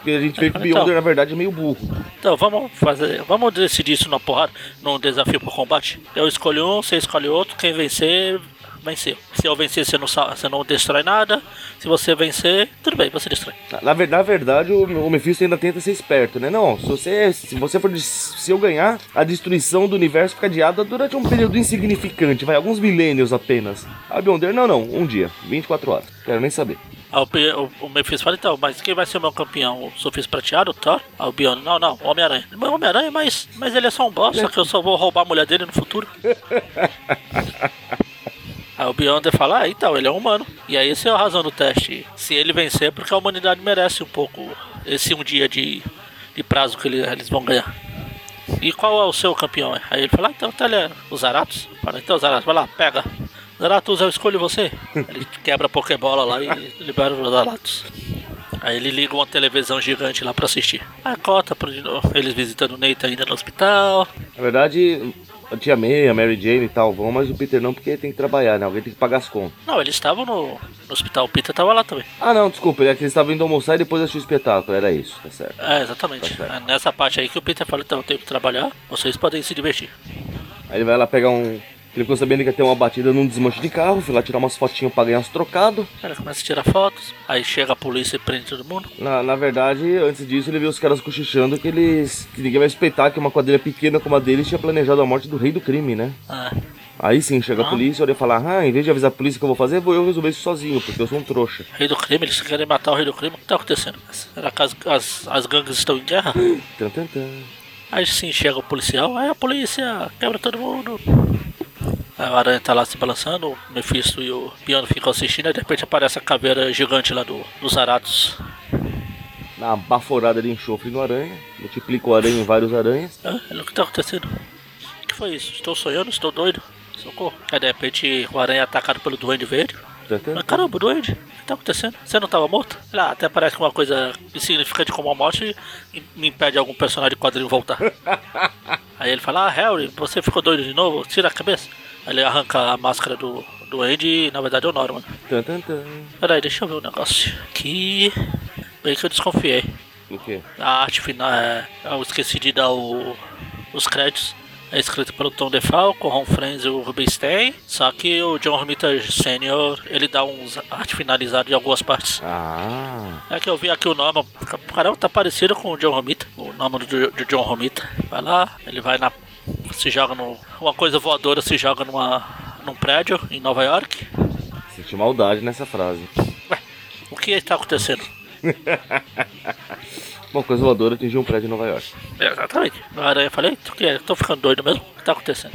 Porque a gente vê que o Beyonder, então, na verdade, é meio burro. Então, vamos fazer. Vamos decidir isso na porrada, num desafio pro combate. Eu escolho um, você escolhe outro, quem vencer, venceu. Se eu vencer, você não, você não destrói nada. Se você vencer, tudo bem, você destrói. Na, na verdade, o, o Mephisto ainda tenta ser esperto, né? Não, se você, se você for. Se eu ganhar, a destruição do universo fica adiada durante um período insignificante, vai, alguns milênios apenas. A Beyonder, não, não, um dia, 24 horas. Quero nem saber. Aí o, o, Mephisto fala, então, mas quem vai ser o meu campeão? O Sofista Prateado, Thor? Aí o Beyond, não, não, Homem-Aranha. Homem-Aranha, mas, mas ele é só um boss, só que eu só vou roubar a mulher dele no futuro. Aí o Beyonder fala, ah, então, ele é humano. E aí essa é a razão do teste. Se ele vencer, porque a humanidade merece um pouco esse um dia de, de prazo que ele, eles vão ganhar. E qual é o seu campeão? Aí ele fala, ah, então, então ele é o Zaratos. Fala, então, Zaratos, vai lá, pega. Zaratos, eu escolho você. Ele quebra a Pokébola lá e libera o Zaratos. Aí ele liga uma televisão gigante lá pra assistir. Aí cota eles visitando o Nate ainda no hospital. Na verdade, a tia May, a Mary Jane e tal vão, mas o Peter não, porque tem que trabalhar, né? Alguém tem que pagar as contas. Não, eles estavam no, no hospital, o Peter tava lá também. Ah, não, desculpa, é que eles estavam indo almoçar e depois assistir o espetáculo, era isso, tá certo. É, exatamente. Tá certo. É nessa parte aí que o Peter fala, então, eu tenho que trabalhar, vocês podem se divertir. Aí ele vai lá pegar um, ele ficou sabendo que ia ter uma batida num desmanche de carro, fui lá tirar umas fotinhas pra ganhar uns trocados. Ele começa a tirar fotos, aí chega a polícia e prende todo mundo. Na, na verdade, antes disso, ele viu os caras cochichando que eles. que ninguém vai respeitar que uma quadrilha pequena como a deles tinha planejado a morte do rei do crime, né? Ah. Aí sim, chega ah. a polícia, olha e fala, ah, em vez de avisar a polícia que eu vou fazer, vou eu resolver isso sozinho, porque eu sou um trouxa. Rei do crime, eles querem matar o rei do crime, o que tá acontecendo? Será que as, as, as gangues estão em guerra? tan, tan, tan. Aí sim chega o policial, aí a polícia quebra todo mundo. A aranha tá lá se balançando, o Mephisto e o Piano ficam assistindo, e de repente aparece a caveira gigante lá do, dos Aratos. dá uma baforada de enxofre no aranha, multiplica o aranha em vários aranhas. Ah, o que tá acontecendo? O que foi isso? Estou sonhando? Estou doido? Socorro. Aí de repente o aranha é atacado pelo duende verde. Tan, Mas caramba, duende, o que tá acontecendo? Você não tava morto? Lá, até parece que uma coisa insignificante como a morte me impede algum personagem de quadrinho voltar. Aí ele fala, ah, Harry, você ficou doido de novo? Tira a cabeça. Ele arranca a máscara do, do Andy e na verdade é o Norman. Tan, tan, tan. Peraí, deixa eu ver o negócio. Aqui. Bem que eu desconfiei. O quê? A arte final é. Eu esqueci de dar o, os créditos. É escrito pelo Tom DeFalco, Ron Friends e o Rubinstein. Só que o John Romita Sr. ele dá uns arte finalizado em algumas partes. Ah, É que eu vi aqui o nome. Caramba, tá parecido com o John Romita. O nome do, do John Romita. Vai lá, ele vai na. Se joga no. Uma coisa voadora se joga numa, num prédio em Nova York. senti maldade nessa frase. Ué, o que está acontecendo? Uma coisa voadora atingiu um prédio em Nova York. Exatamente. A aranha falei, tu que é? Tô ficando doido mesmo. O que tá acontecendo?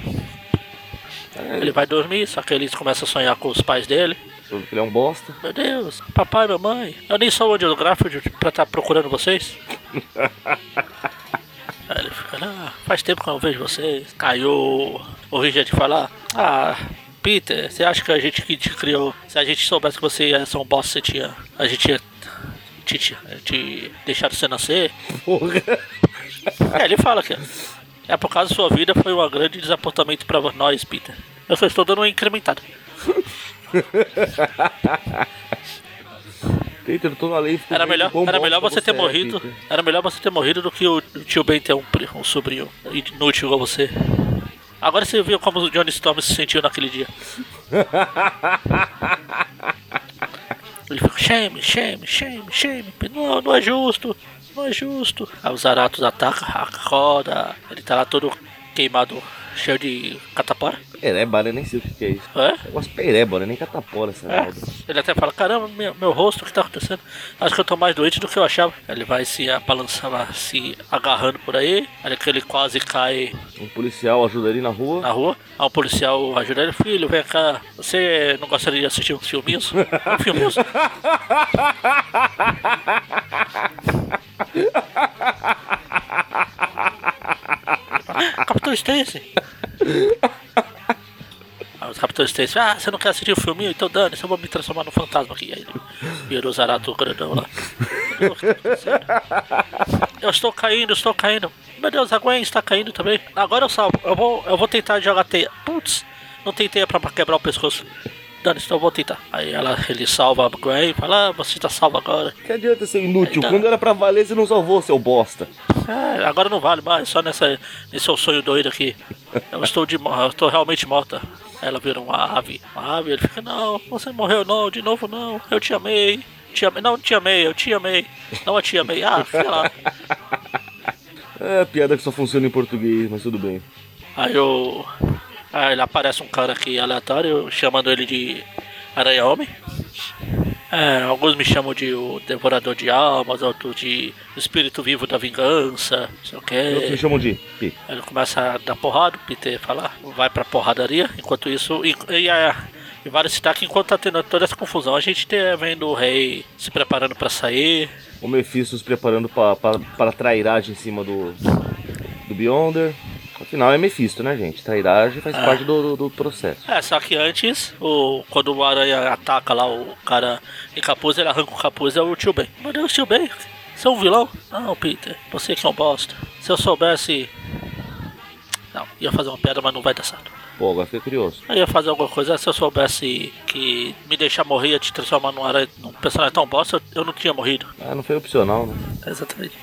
Ele vai dormir, só que ele começa a sonhar com os pais dele. Ele é um bosta. Meu Deus, papai, mamãe, eu nem sou o audiográfico pra estar procurando vocês. Aí ele fica, ah, faz tempo que eu não vejo vocês. Caiu o Richard falar, ah, Peter, você acha que a gente que te criou, se a gente soubesse que você ia ser um boss, você tinha. A gente ia te, te, te deixado você nascer? Porra. É, ele fala que é por causa da sua vida foi um grande desapontamento pra nós, Peter. Eu só estou dando uma incrementada. Peter, tô na lei. Era melhor, era melhor você ter morrido. Peter. Era melhor você ter morrido do que o tio Ben ter um, um sobrinho inútil igual você. Agora você viu como o Johnny Storm se sentiu naquele dia. Ele fica, shame, shame, shame, shame. Não, não é justo, não é justo. Aí os Aratos atacam, roda. Ele tá lá todo queimado, cheio de catapora. Pereba, né? Nem sei o que é isso. É? Negócio pereba, nem catapora essa É. Ele até fala, caramba, meu, meu rosto, o que tá acontecendo? Acho que eu tô mais doente do que eu achava. Ele vai se balançando, se agarrando por aí. Olha que ele quase cai Um policial ajuda ele na rua. na rua. Aí um policial ajuda ele, filho, vem cá. Você não gostaria de assistir uns filminhos? Um filminhos? Capitão Stacy. Aí os Capitão Stacy, ah, você não quer assistir o filminho? Então dane, eu vou me transformar no fantasma aqui. Aí o Zarato grandão lá. Eu estou caindo, estou caindo. Meu Deus, a Gwen está caindo também. Agora eu salvo. Eu vou, eu vou tentar jogar teia. Putz, não tem teia pra quebrar o pescoço. Dane, então eu vou tentar. Aí ela, ele salva a Gwen e fala, ah, você está salvo agora. Que adianta ser inútil? Então. Quando era pra valer, você não salvou, seu bosta. É, agora não vale mais, só nessa, nesse seu sonho doido aqui. Eu estou, de, eu estou realmente morta. Aí Ela vira uma ave. Uma ave, ele fica, não, você morreu não, de novo não, eu te amei. Te amei. Não, te amei, eu te amei. Não, eu te amei. Ah, sei lá. É piada que só funciona em português, mas tudo bem. Aí o. Aí ele aparece um cara aqui aleatório chamando ele de Aranha Homem. É, alguns me chamam de o Devorador de Almas, outros de Espírito Vivo da Vingança, não sei o Outros me que. chamam de Pi. Ele começa a dar porrada, o Peter fala, vai pra porradaria. Enquanto isso, e, e, a- e vale citar que enquanto tá tendo toda essa confusão, a gente tá vendo o rei se preparando pra sair. O Mephisto se preparando pra trairagem em cima do, do Beyonder. Afinal é Mephisto, né, gente? Trairagem faz Ah. parte do, do, do processo. É, só que antes, o, quando o Aranha ataca lá o cara em capuz, ele arranca o capuz, é o tio Ben. Meu Deus, tio Ben, você é um vilão? Não, Peter, você que é um bosta. Se eu soubesse. Não, ia fazer uma piada, mas não vai dar certo. Pô, agora fiquei curioso. Eu ia fazer alguma coisa, se eu soubesse que me deixar morrer ia te transformar num, aranha, num personagem tão bosta, eu, eu não tinha morrido. Ah, não foi opcional, né? Exatamente.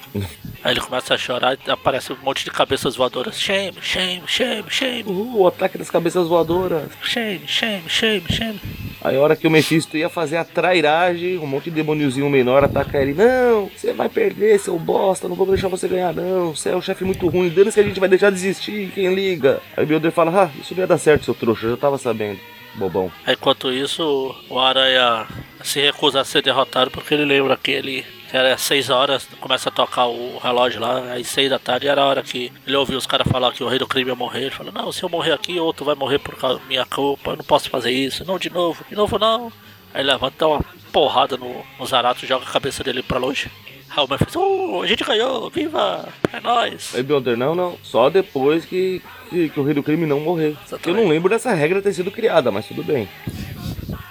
Aí ele começa a chorar e aparece um monte de cabeças voadoras. Shame, shame, shame, shame, Uh, o ataque das cabeças voadoras. shame, shame, shame, shame. Aí a hora que o Mephisto ia fazer a trairagem, um monte de demôniozinho menor ataca ele. Não, você vai perder, seu bosta, não vou deixar você ganhar não. Você é um chefe muito ruim, dando que a gente vai deixar de existir, quem liga? Aí o Beyonder fala, ah, isso não ia dar certo, seu trouxa, eu já tava sabendo. Bobão. Enquanto isso, o Aranha se recusa a ser derrotado porque ele lembra que ele era seis horas, começa a tocar o relógio lá, aí seis da tarde era a hora que ele ouviu os caras falar que o rei do crime ia morrer. Ele falou, não, se eu morrer aqui, outro vai morrer por causa da minha culpa, eu não posso fazer isso, não de novo, de novo não. Aí levanta dá uma porrada no, no Zarato, joga a cabeça dele pra longe. Aí o Memphis, oh, a gente ganhou, viva, é nóis. Aí Beyonder, não, não. Só depois que, que, que o rei do crime não morrer. Exatamente. Eu não lembro dessa regra ter sido criada, mas tudo bem.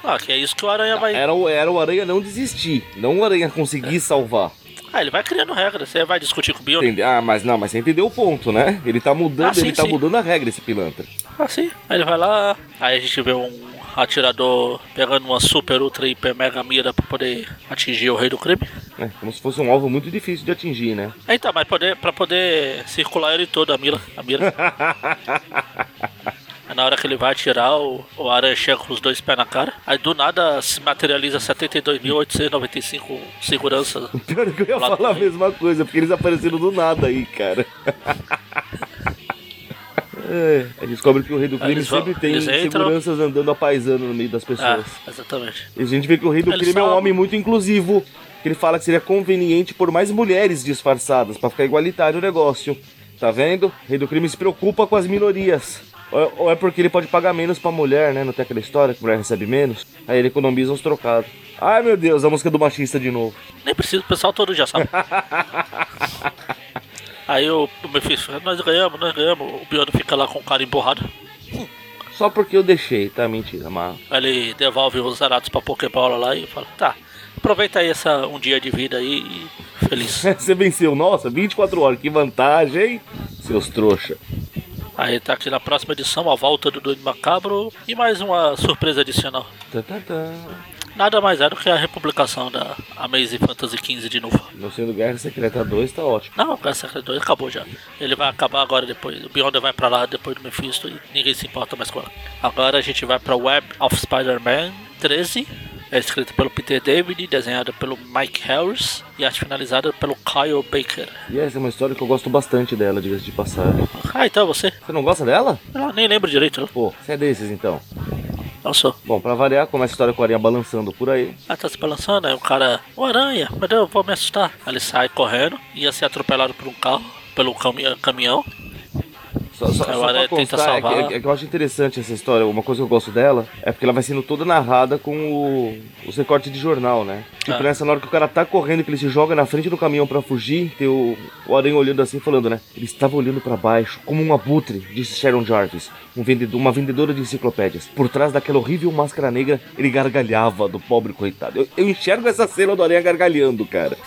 Ah, que é isso que o Aranha vai. Era, o- era o Aranha não desistir, não o Aranha conseguir salvar. Ah, ele vai criando regra. Você vai discutir com o. Entende? Ah, mas não, mas você entendeu o ponto, né? Ele tá mudando, Ah, sim, ele tá sim. mudando a regra, esse pilantra. Ah, sim. Aí ele vai lá. Aí a gente vê um atirador pegando uma super, ultra, hiper, mega mira pra poder atingir o rei do crime. É, como se fosse um alvo muito difícil de atingir, né? É, Então, mas poder, pra poder circular ele todo, a mira. A mira. Na hora que ele vai atirar, o, o Aranha chega com os dois pés na cara. Aí do nada se materializa 72.895 seguranças. Pior que eu ia falar a mesma coisa, porque eles apareceram do nada aí, cara. É, aí descobre que o rei do crime vão- sempre tem eles entram- seguranças andando a paisano no meio das Ah, pessoas. exatamente. E a gente vê que o rei do Eles crime é um são- homem muito inclusivo. Que ele fala que seria conveniente por mais mulheres disfarçadas pra ficar igualitário o negócio. Tá vendo? O rei do crime se preocupa com as minorias. Ou ou é porque ele pode pagar menos pra mulher, né? Não tem aquela história que a mulher recebe menos. Aí ele economiza uns trocados. Ai meu Deus, a música do machista de novo. Nem precisa, o pessoal todo já sabe. Aí o, Mephisto nós ganhamos, nós ganhamos. O Biondo fica lá com o cara emborrado. Só porque eu deixei, tá? Mentira, mas. Aí ele devolve os zaratos pra Pokébola lá e fala, tá, aproveita aí essa um dia de vida aí e feliz. Você venceu, nossa, 24 horas, que vantagem, hein? Seus trouxa. Aí tá aqui na próxima edição, a volta do Doido Macabro e mais uma surpresa adicional. Nada mais é do que a republicação da Amazing Fantasy XV de novo. Não sendo Guerra Secreta 2, tá ótimo. Não, o Secret 2 acabou já. Ele vai acabar agora depois. O Beyonder vai pra lá depois do Mephisto e ninguém se importa mais com ela. Agora a gente vai pra Web of Spider-Man 13. É escrita pelo Peter David, desenhada pelo Mike Harris e arte finalizada pelo Kyle Baker. E essa é uma história que eu gosto bastante dela, diga-se de passagem. Ah, então você? Você não gosta dela? Eu nem lembro direito. Pô, você é desses então. Não sou. Bom, pra variar, começa a história com a aranha balançando por aí. Ah, tá se balançando, aí o cara, o aranha, meu Deus, eu vou me assustar. Aí ele sai correndo, ia ser atropelado por um carro, pelo cami- caminhão. Só, só, só pra constar, é que, é que eu acho interessante essa história. Uma coisa que eu gosto dela é porque ela vai sendo toda narrada com o, os recortes de jornal, né? Tipo, Ah. nessa hora que o cara tá correndo, que ele se joga na frente do caminhão pra fugir, tem o, o aranha olhando assim, falando, né? Ele estava olhando pra baixo, como um abutre, disse Sharon Jarvis, um vendedor, uma vendedora de enciclopédias. Por trás daquela horrível máscara negra, ele gargalhava do pobre coitado. Eu, eu enxergo essa cena do aranha gargalhando, cara.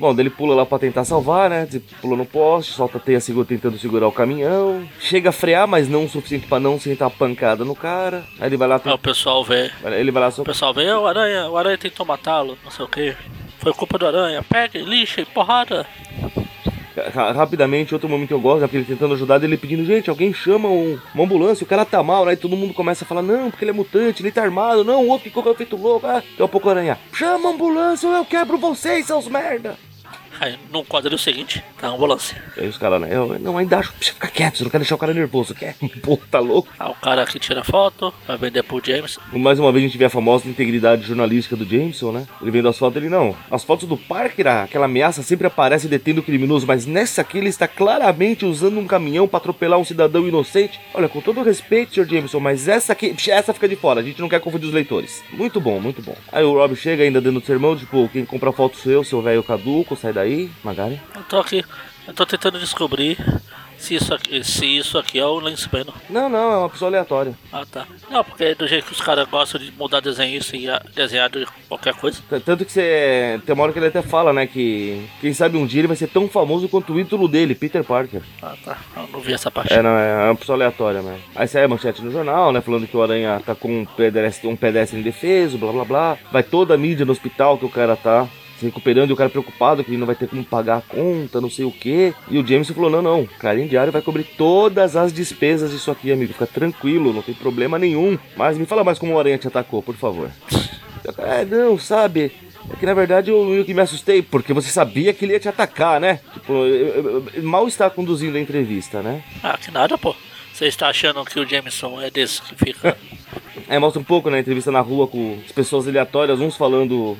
Bom, ele pula lá pra tentar salvar, né? Pula no poste, solta a teia segura, tentando segurar o caminhão. Chega a frear, mas não o suficiente pra não sentar a pancada no cara. Aí ele vai lá, Aí o pessoal vê, ele vai lá só. o pessoal vê, "Ah, o aranha, o aranha tentou matá-lo, não sei o que. Foi culpa do aranha, pega, lixa e porrada. Ra- Rapidamente, outro momento que eu gosto, é porque ele tentando ajudar, ele pedindo, gente, alguém chama um- uma ambulância, o cara tá mal, né? E todo mundo começa a falar, não, porque ele é mutante, ele tá armado, não, o outro que correu feito louco, ah, daqui a pouco aranha, chama a ambulância ou eu quebro vocês, seus merda. Aí no quadril seguinte, tá a ambulância. Aí os caras, né? Eu, não, ainda acho, precisa ficar quieto, você não quer deixar o cara nervoso, quer? Pô, tá louco? Aí o cara que tira foto, vai vender pro James. Mais uma vez a gente vê a famosa integridade jornalística do Jameson, né? Ele vendo as fotos, ele não. As fotos do Parker, aquela ameaça sempre aparece detendo o criminoso, mas nessa aqui ele está claramente usando um caminhão para atropelar um cidadão inocente. Olha, com todo respeito, Sr. Jameson, mas essa aqui, essa fica de fora, a gente não quer confundir os leitores. Muito bom, muito bom. Aí o Rob chega ainda dando sermão, tipo, quem compra foto sou eu, seu velho caduco, sai daí, Magari. Eu tô aqui, eu tô tentando descobrir se isso aqui, se isso aqui é o Lance Bannon. Não, não, é uma pessoa aleatória. Ah tá. Não, porque do jeito que os caras gostam de mudar desenhista e desenhar de qualquer coisa. Tanto que você. Tem uma hora que ele até fala, né? Que quem sabe um dia ele vai ser tão famoso quanto o ídolo dele, Peter Parker. Ah tá. Eu não vi essa parte. É, não, é uma pessoa aleatória, né? Aí sai a manchete no jornal, né? Falando que o Aranha tá com um pedestre, um pedestre indefeso, blá blá blá. Vai toda a mídia no hospital que o cara tá se recuperando e o cara preocupado que ele não vai ter como pagar a conta, não sei o que. E o Jameson falou: não, não, Clarim Diário vai cobrir todas as despesas disso aqui, amigo. Fica tranquilo, não tem problema nenhum. Mas me fala mais como o Aranha te atacou, por favor. É, não, sabe? É que na verdade eu meio que me assustei, porque você sabia que ele ia te atacar, né? Tipo, eu- eu- eu- mal está conduzindo a entrevista, né? Ah, que nada, pô. Você está achando que o Jameson é desse que fica. É, mostra um pouco na entrevista na rua com as pessoas aleatórias, uns falando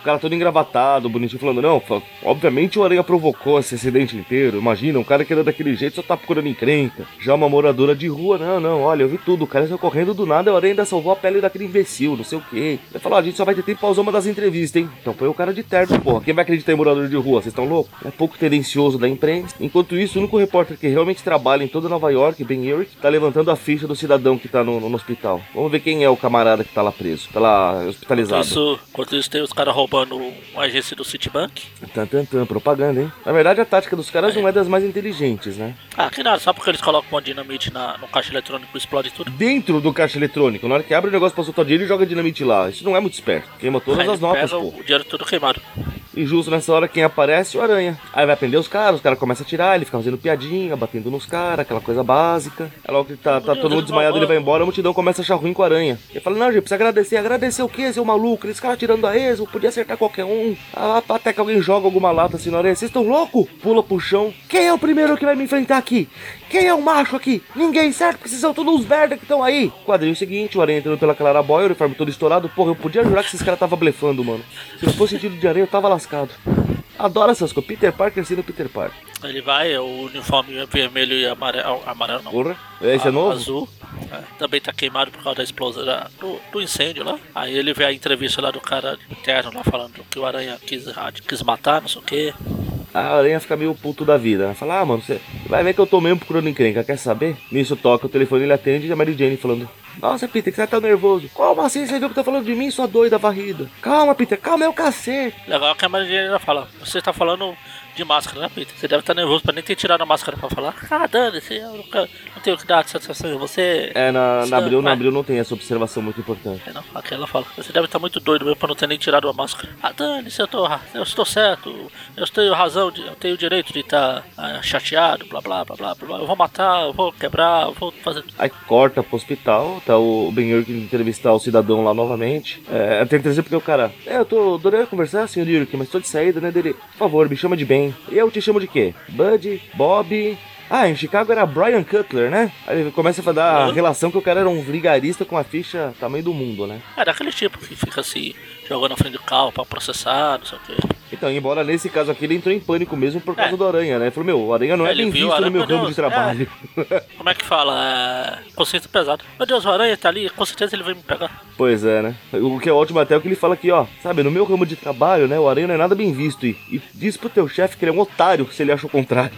O cara todo engravatado, bonitinho, falando, não, obviamente o Aranha provocou esse acidente inteiro. Imagina, um cara que era daquele jeito só tá procurando encrenca. Já uma moradora de rua, não, não, olha, eu vi tudo. O cara saiu correndo do nada, o Aranha ainda salvou a pele daquele imbecil, não sei o quê. Ele falou, a gente só vai ter tempo pra usar uma das entrevistas, hein? Então põe o cara de terno, porra. Quem vai acreditar em morador de rua? Vocês estão loucos? É pouco tendencioso da imprensa. Enquanto isso, o único repórter que realmente trabalha em toda Nova York, Ben Eric, tá levantando a ficha do cidadão que tá no, no, hospital. Vamos ver quem é o camarada que tá lá preso, tá lá hospitalizado. Enquanto isso, enquanto isso tem os caras uma agência do Citibank. Tan, tan, tan, propaganda, hein? Na verdade, a tática dos caras é. não é das mais inteligentes, né? Ah, que nada, só porque eles colocam uma dinamite na, no caixa eletrônico e explode tudo. Dentro do caixa eletrônico, na hora que abre o negócio pra soltar dinheiro, ele joga dinamite lá. Isso não é muito esperto. Queima todas Aí as notas, pô. o dinheiro tudo queimado. E justo nessa hora quem aparece? O Aranha. Aí vai prender os caras, os caras começam a tirar, ele fica fazendo piadinha, batendo nos caras, aquela coisa básica. Aí logo que tá, tá todo mundo desmaiado, ele vai embora, a multidão começa a achar ruim com o Aranha. Ele fala, não, gente, precisa agradecer. Agradecer o quê, seu maluco? Esse cara tirando a esmo, podia acertar qualquer um. Ah, até que alguém joga alguma lata assim na areia. Vocês estão loucos? Pula pro chão. Quem é o primeiro que vai me enfrentar aqui? Quem é o macho aqui? Ninguém, certo? Porque vocês são todos uns merda que estão aí. Quadrinho seguinte, o Aranha entrando pela Clara Boy, o uniforme todo estourado. Porra, eu podia jurar que esses caras tava blefando, mano. Se eu fosse sentido de areia, eu tava lascado. Adoro essas coisas. Peter Parker sendo Peter Parker. Ele vai, é o uniforme vermelho e amarelo. Amarelo não. Porra. Esse é novo? Azul. É, também tá queimado por causa da explosão da, do, do, incêndio lá. Aí ele vê a entrevista lá do cara interno lá falando que o Aranha quis, quis matar, não sei o que. A aranha fica meio puto da vida. Fala, ah, mano, você vai ver que eu tô mesmo procurando encrenca, quer saber? Nisso toca o telefone, ele atende e a Mary Jane falando: Nossa, Peter, que você tá nervoso. Calma assim, você viu que tá falando de mim, sua doida varrida. Calma, Peter, calma, é o cacete. Legal que a Mary Jane fala: Você tá falando de máscara, né, Peter? Você deve estar nervoso pra nem ter tirado a máscara pra falar. Ah, dane-se, eu nunca, não tenho que dar satisfação. Você. É, na, na Abril, na Abril não tem essa observação muito importante. É, não, aqui ela fala. Você deve estar muito doido mesmo pra não ter nem tirado a máscara. Ah, dane-se, eu, tô, eu estou certo. Eu tenho razão, de, eu tenho o direito de estar ah, chateado, blá, blá blá blá blá. Eu vou matar, eu vou quebrar, eu vou fazer. Aí corta pro hospital, tá o Ben que entrevistar o cidadão lá novamente. É, tem que dizer porque o cara. É, eu tô adorando conversar, senhor Yurk, mas tô de saída, né, dele? Por favor, me chama de Ben. E eu te chamo de quê? Bud, Bob. Ah, em Chicago era Brian Cutler, né? Aí ele começa a dar a relação que o cara era um vigarista com a ficha tamanho do mundo, né? É daquele tipo que fica assim, jogando na frente do carro pra processar, não sei o quê. Então, embora nesse caso aqui ele entrou em pânico mesmo por causa é. do Aranha, né? Ele falou, meu, o Aranha não é, é bem visto no meu campo de trabalho. É. Como é que fala? É... Consciência pesada. Meu Deus, o Aranha tá ali, com certeza ele vai me pegar. Pois é, né? O que é ótimo até é o que ele fala aqui, ó. Sabe, no meu ramo de trabalho, né, o Aranha não é nada bem visto. E, e diz pro teu chefe que ele é um otário se ele acha o contrário.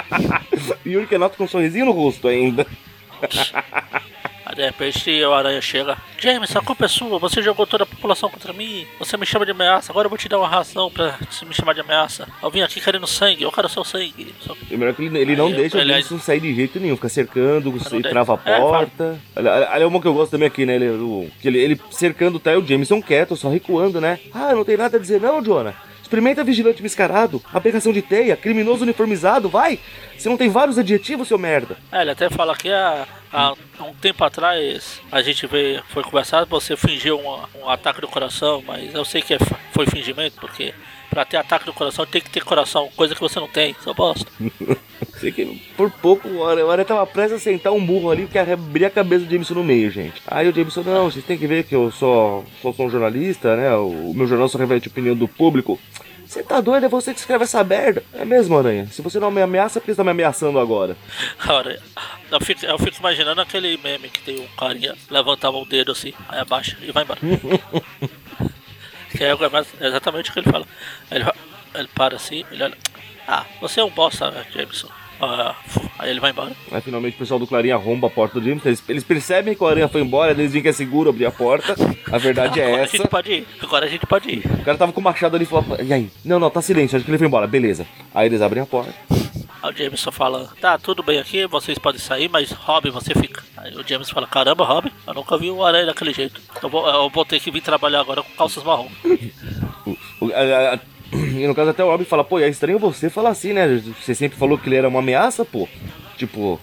e o Renato com um sorrisinho no rosto ainda. Aí de repente o aranha chega. James, a culpa é sua, você jogou toda a população contra mim. Você me chama de ameaça, agora eu vou te dar uma razão pra me chamar de ameaça. Eu vim aqui querendo sangue, eu quero seu sangue. Melhor que ele, ele não deixa ele, o sair de jeito nenhum, fica cercando, e trava a é, porta. É, Olha, uma que eu gosto também aqui, né? Ele, o, ele, ele cercando tá, o Jameson quieto, só recuando, né? Ah, não tem nada a dizer não, Jonah. Experimenta vigilante mascarado, aplicação de teia, criminoso uniformizado, vai! Você não tem vários adjetivos, seu merda? É, ele até fala que há, um tempo atrás a gente veio, foi conversado, você fingiu um, um ataque do coração, mas eu sei que é foi fingimento, porque pra ter ataque do coração tem que ter coração, coisa que você não tem, seu bosta. sei que por pouco o Aranha tava prestes a sentar um burro ali que abrir a cabeça do Jameson no meio, gente. Aí o Jameson, não, vocês têm que ver que eu sou, sou, sou um jornalista, né? O, meu jornal só revela a opinião do público. Você tá doido? É você que escreve essa merda. É mesmo, Aranha? Se você não me ameaça, por que você tá me ameaçando agora? Aranha, eu fico, eu fico imaginando aquele meme que tem um carinha levantava o dedo assim, aí abaixa e vai embora. que é exatamente o que ele fala. Ele, ele para assim, ele olha. Ah, você é um bosta, Jameson. Uh, aí ele vai embora. Aí finalmente o pessoal do Clarim arromba a porta do James. Eles, eles percebem que o Aranha foi embora, eles veem que é seguro abrir a porta. A verdade é Agora essa. A gente pode ir. Agora a gente pode ir. O cara tava com o machado ali e falou: E aí? Não, não, tá silêncio, acho que ele foi embora. Beleza. Aí eles abrem a porta. Aí o James só fala: Tá, tudo bem aqui, vocês podem sair, mas Robin, você fica. Aí o James fala: Caramba, Robin, eu nunca vi o Aranha daquele jeito. Eu vou, eu vou ter que vir trabalhar agora com calças marrom. E no caso até o Robin fala, pô, é estranho você falar assim, né? Você sempre falou que ele era uma ameaça, pô. Tipo,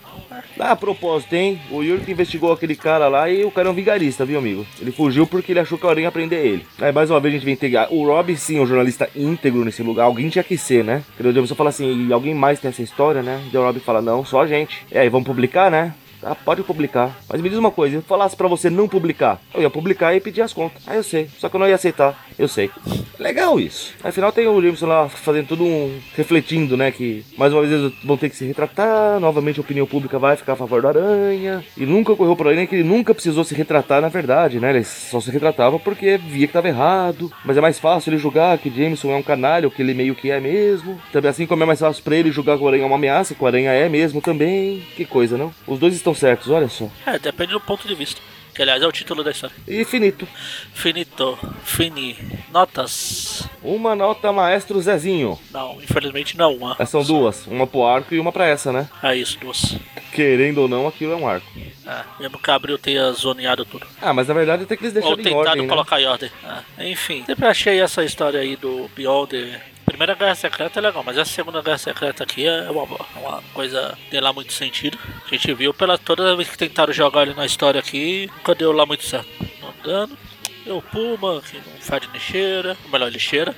ah, a propósito, hein? O Yuri investigou aquele cara lá e o cara é um vigarista, viu, amigo? Ele fugiu porque ele achou que o Aranha ia prender ele. Aí mais uma vez a gente vem integrar. O Rob, sim, é um jornalista íntegro nesse lugar. Alguém tinha que ser, né? O Jameson fala assim, e alguém mais tem essa história, né? E o Rob fala, não, só a gente. E aí, vamos publicar, né? Tá, pode publicar. Mas me diz uma coisa, se eu falasse pra você não publicar, eu ia publicar e pedir as contas. Aí eu sei, só que eu não ia aceitar. Eu sei. Legal isso. Afinal tem o Jameson lá fazendo tudo um. refletindo, né? Que mais uma vez eles vão ter que se retratar. Novamente a opinião pública vai ficar a favor da aranha. E nunca ocorreu aí nem que ele nunca precisou se retratar, na verdade, né? Ele só se retratava porque via que tava errado. Mas é mais fácil ele julgar que Jameson é um canalha, o que ele meio que é mesmo. Também assim como é mais fácil pra ele julgar que o aranha é uma ameaça, que o aranha é mesmo também. Que coisa, não? Os dois estão certos, olha só. É, depende do ponto de vista. Que aliás é o título da história. E finito. Finito. Fini. Notas. Uma nota maestro Zezinho. Não, infelizmente não uma. É, São duas. Uma pro arco e uma pra essa, né? É isso, duas. Querendo ou não, aquilo é um arco. É, mesmo que abriu tenha zoneado tudo. Ah, mas na verdade até que eles Ou deixaram em tentado ordem, né? colocar em ordem. É, enfim, sempre achei essa história aí do Beyond. Primeira Guerra Secreta é legal, mas essa Segunda Guerra Secreta aqui é uma, é uma coisa que tem lá muito sentido. A gente viu pela toda vez que tentaram jogar ali na história aqui, nunca deu lá muito certo. Não dando. E o Puma, que não faz de lixeira, ou melhor, lixeira.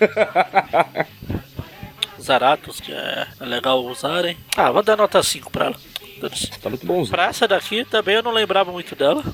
Zaratos, que é, é legal usarem. Ah, vou dar nota 5 pra ela. Tá muito bonzinho. Pra essa daqui também eu não lembrava muito dela.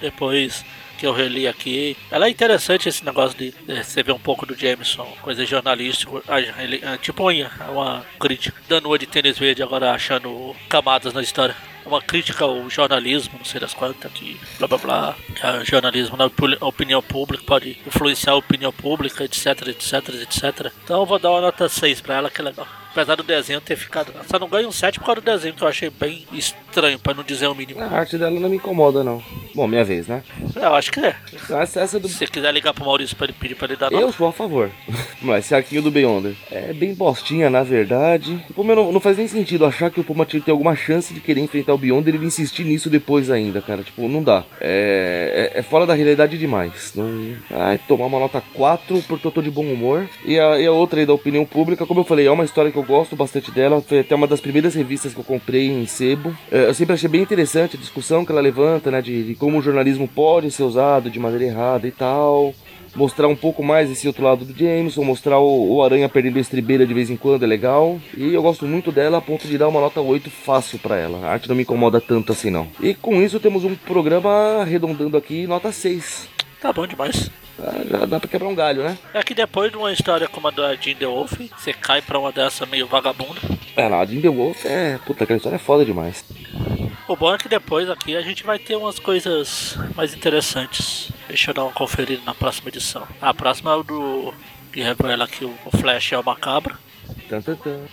Depois que eu reli aqui. Ela é interessante esse negócio de, de você ver um pouco do Jameson, coisa jornalística. ele- ah, tipo uma, crítica. Dando uma de tênis verde agora achando camadas na história. Uma crítica ao jornalismo, não sei das quantas, que blá blá blá. Que o jornalismo na opi- opinião pública pode influenciar a opinião pública, etc, etc, etc. Então eu vou dar uma nota 6 pra ela, que é legal. Apesar do desenho ter ficado. Só não ganho um 7 por causa do desenho, que eu achei bem estranho, pra não dizer o mínimo. A arte dela não me incomoda, não. Bom, minha vez, né? Eu acho que é. Essa, essa do. Se você quiser ligar pro Maurício pra ele pedir pra ele dar Eu nota. sou a favor. Mas esse arquinho do Beyonder é bem bostinha, na verdade. O Puma não, não faz nem sentido achar que o Puma tinha alguma chance de querer enfrentar o Beyonder e ele insistir nisso depois ainda, cara. Tipo, não dá. É, é, é fora da realidade demais. Não... Ai, tomar uma nota 4 porque eu tô de bom humor. E a, e a outra aí da opinião pública, como eu falei, é uma história que eu gosto bastante dela. Foi até uma das primeiras revistas que eu comprei em sebo. É, eu sempre achei bem interessante a discussão que ela levanta, né? De, de como o jornalismo pode ser usado de maneira errada e tal mostrar um pouco mais esse outro lado do Jameson, mostrar o, o Aranha perdendo a estribeira de vez em quando, é legal. E eu gosto muito dela a ponto de dar uma nota 8 fácil pra ela. A arte não me incomoda tanto assim não. E com isso temos um programa arredondando aqui nota 6. Tá bom demais. Ah, Já dá pra quebrar um galho, né? É que depois de uma história como a da Jean The Wolf, você cai pra uma dessa meio vagabunda. É, não, a Jim The Wolf é. Puta, aquela história é foda demais. O bom é que depois aqui a gente vai ter umas coisas mais interessantes. Deixa eu dar uma conferida na próxima edição. A próxima é o do. que revela que o Flash é o macabro.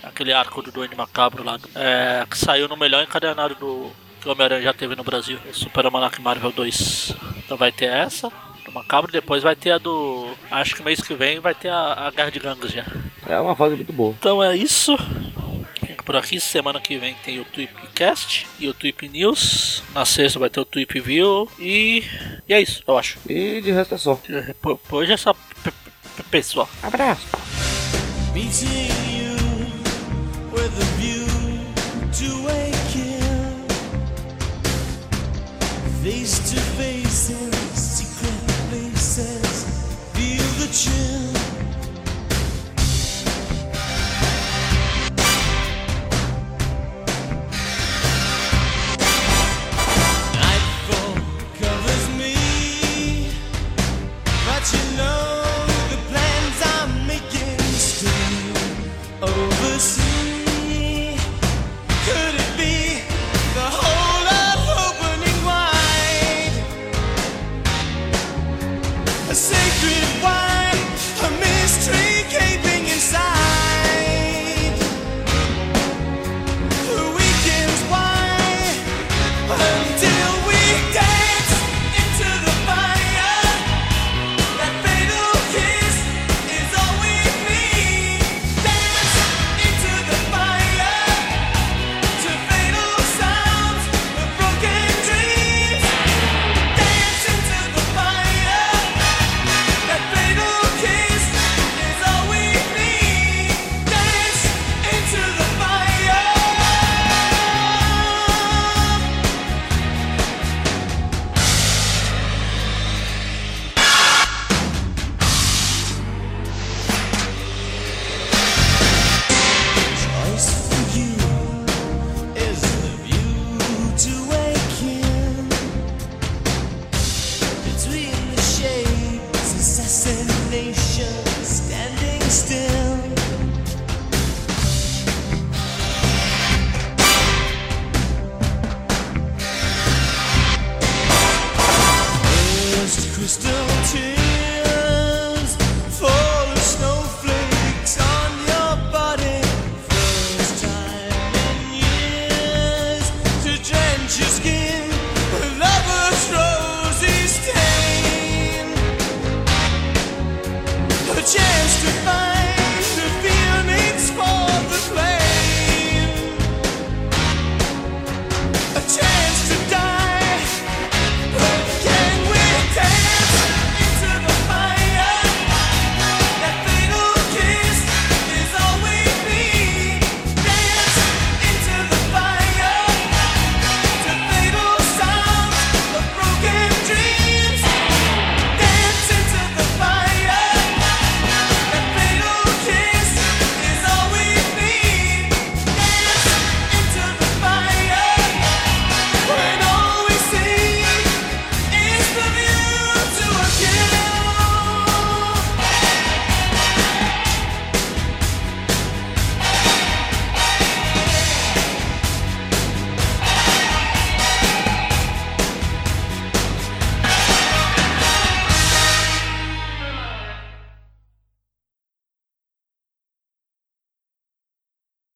Aquele arco do Duende Macabro lá. É, que saiu no melhor encadenado do. que o Homem-Aranha já teve no Brasil. Super Almanac Marvel 2. Então vai ter essa. Do Macabro, depois vai ter a do. Acho que mês que vem vai ter a, a Guerra de Gangues já. É uma fase muito boa. Então é isso. Fica por aqui. Semana que vem tem o Tweepcast e o Tweep News. Na sexta vai ter o Tweep View. E, e é isso, eu acho. E de resto é só. Hoje é só pessoal. Abraço! Face to face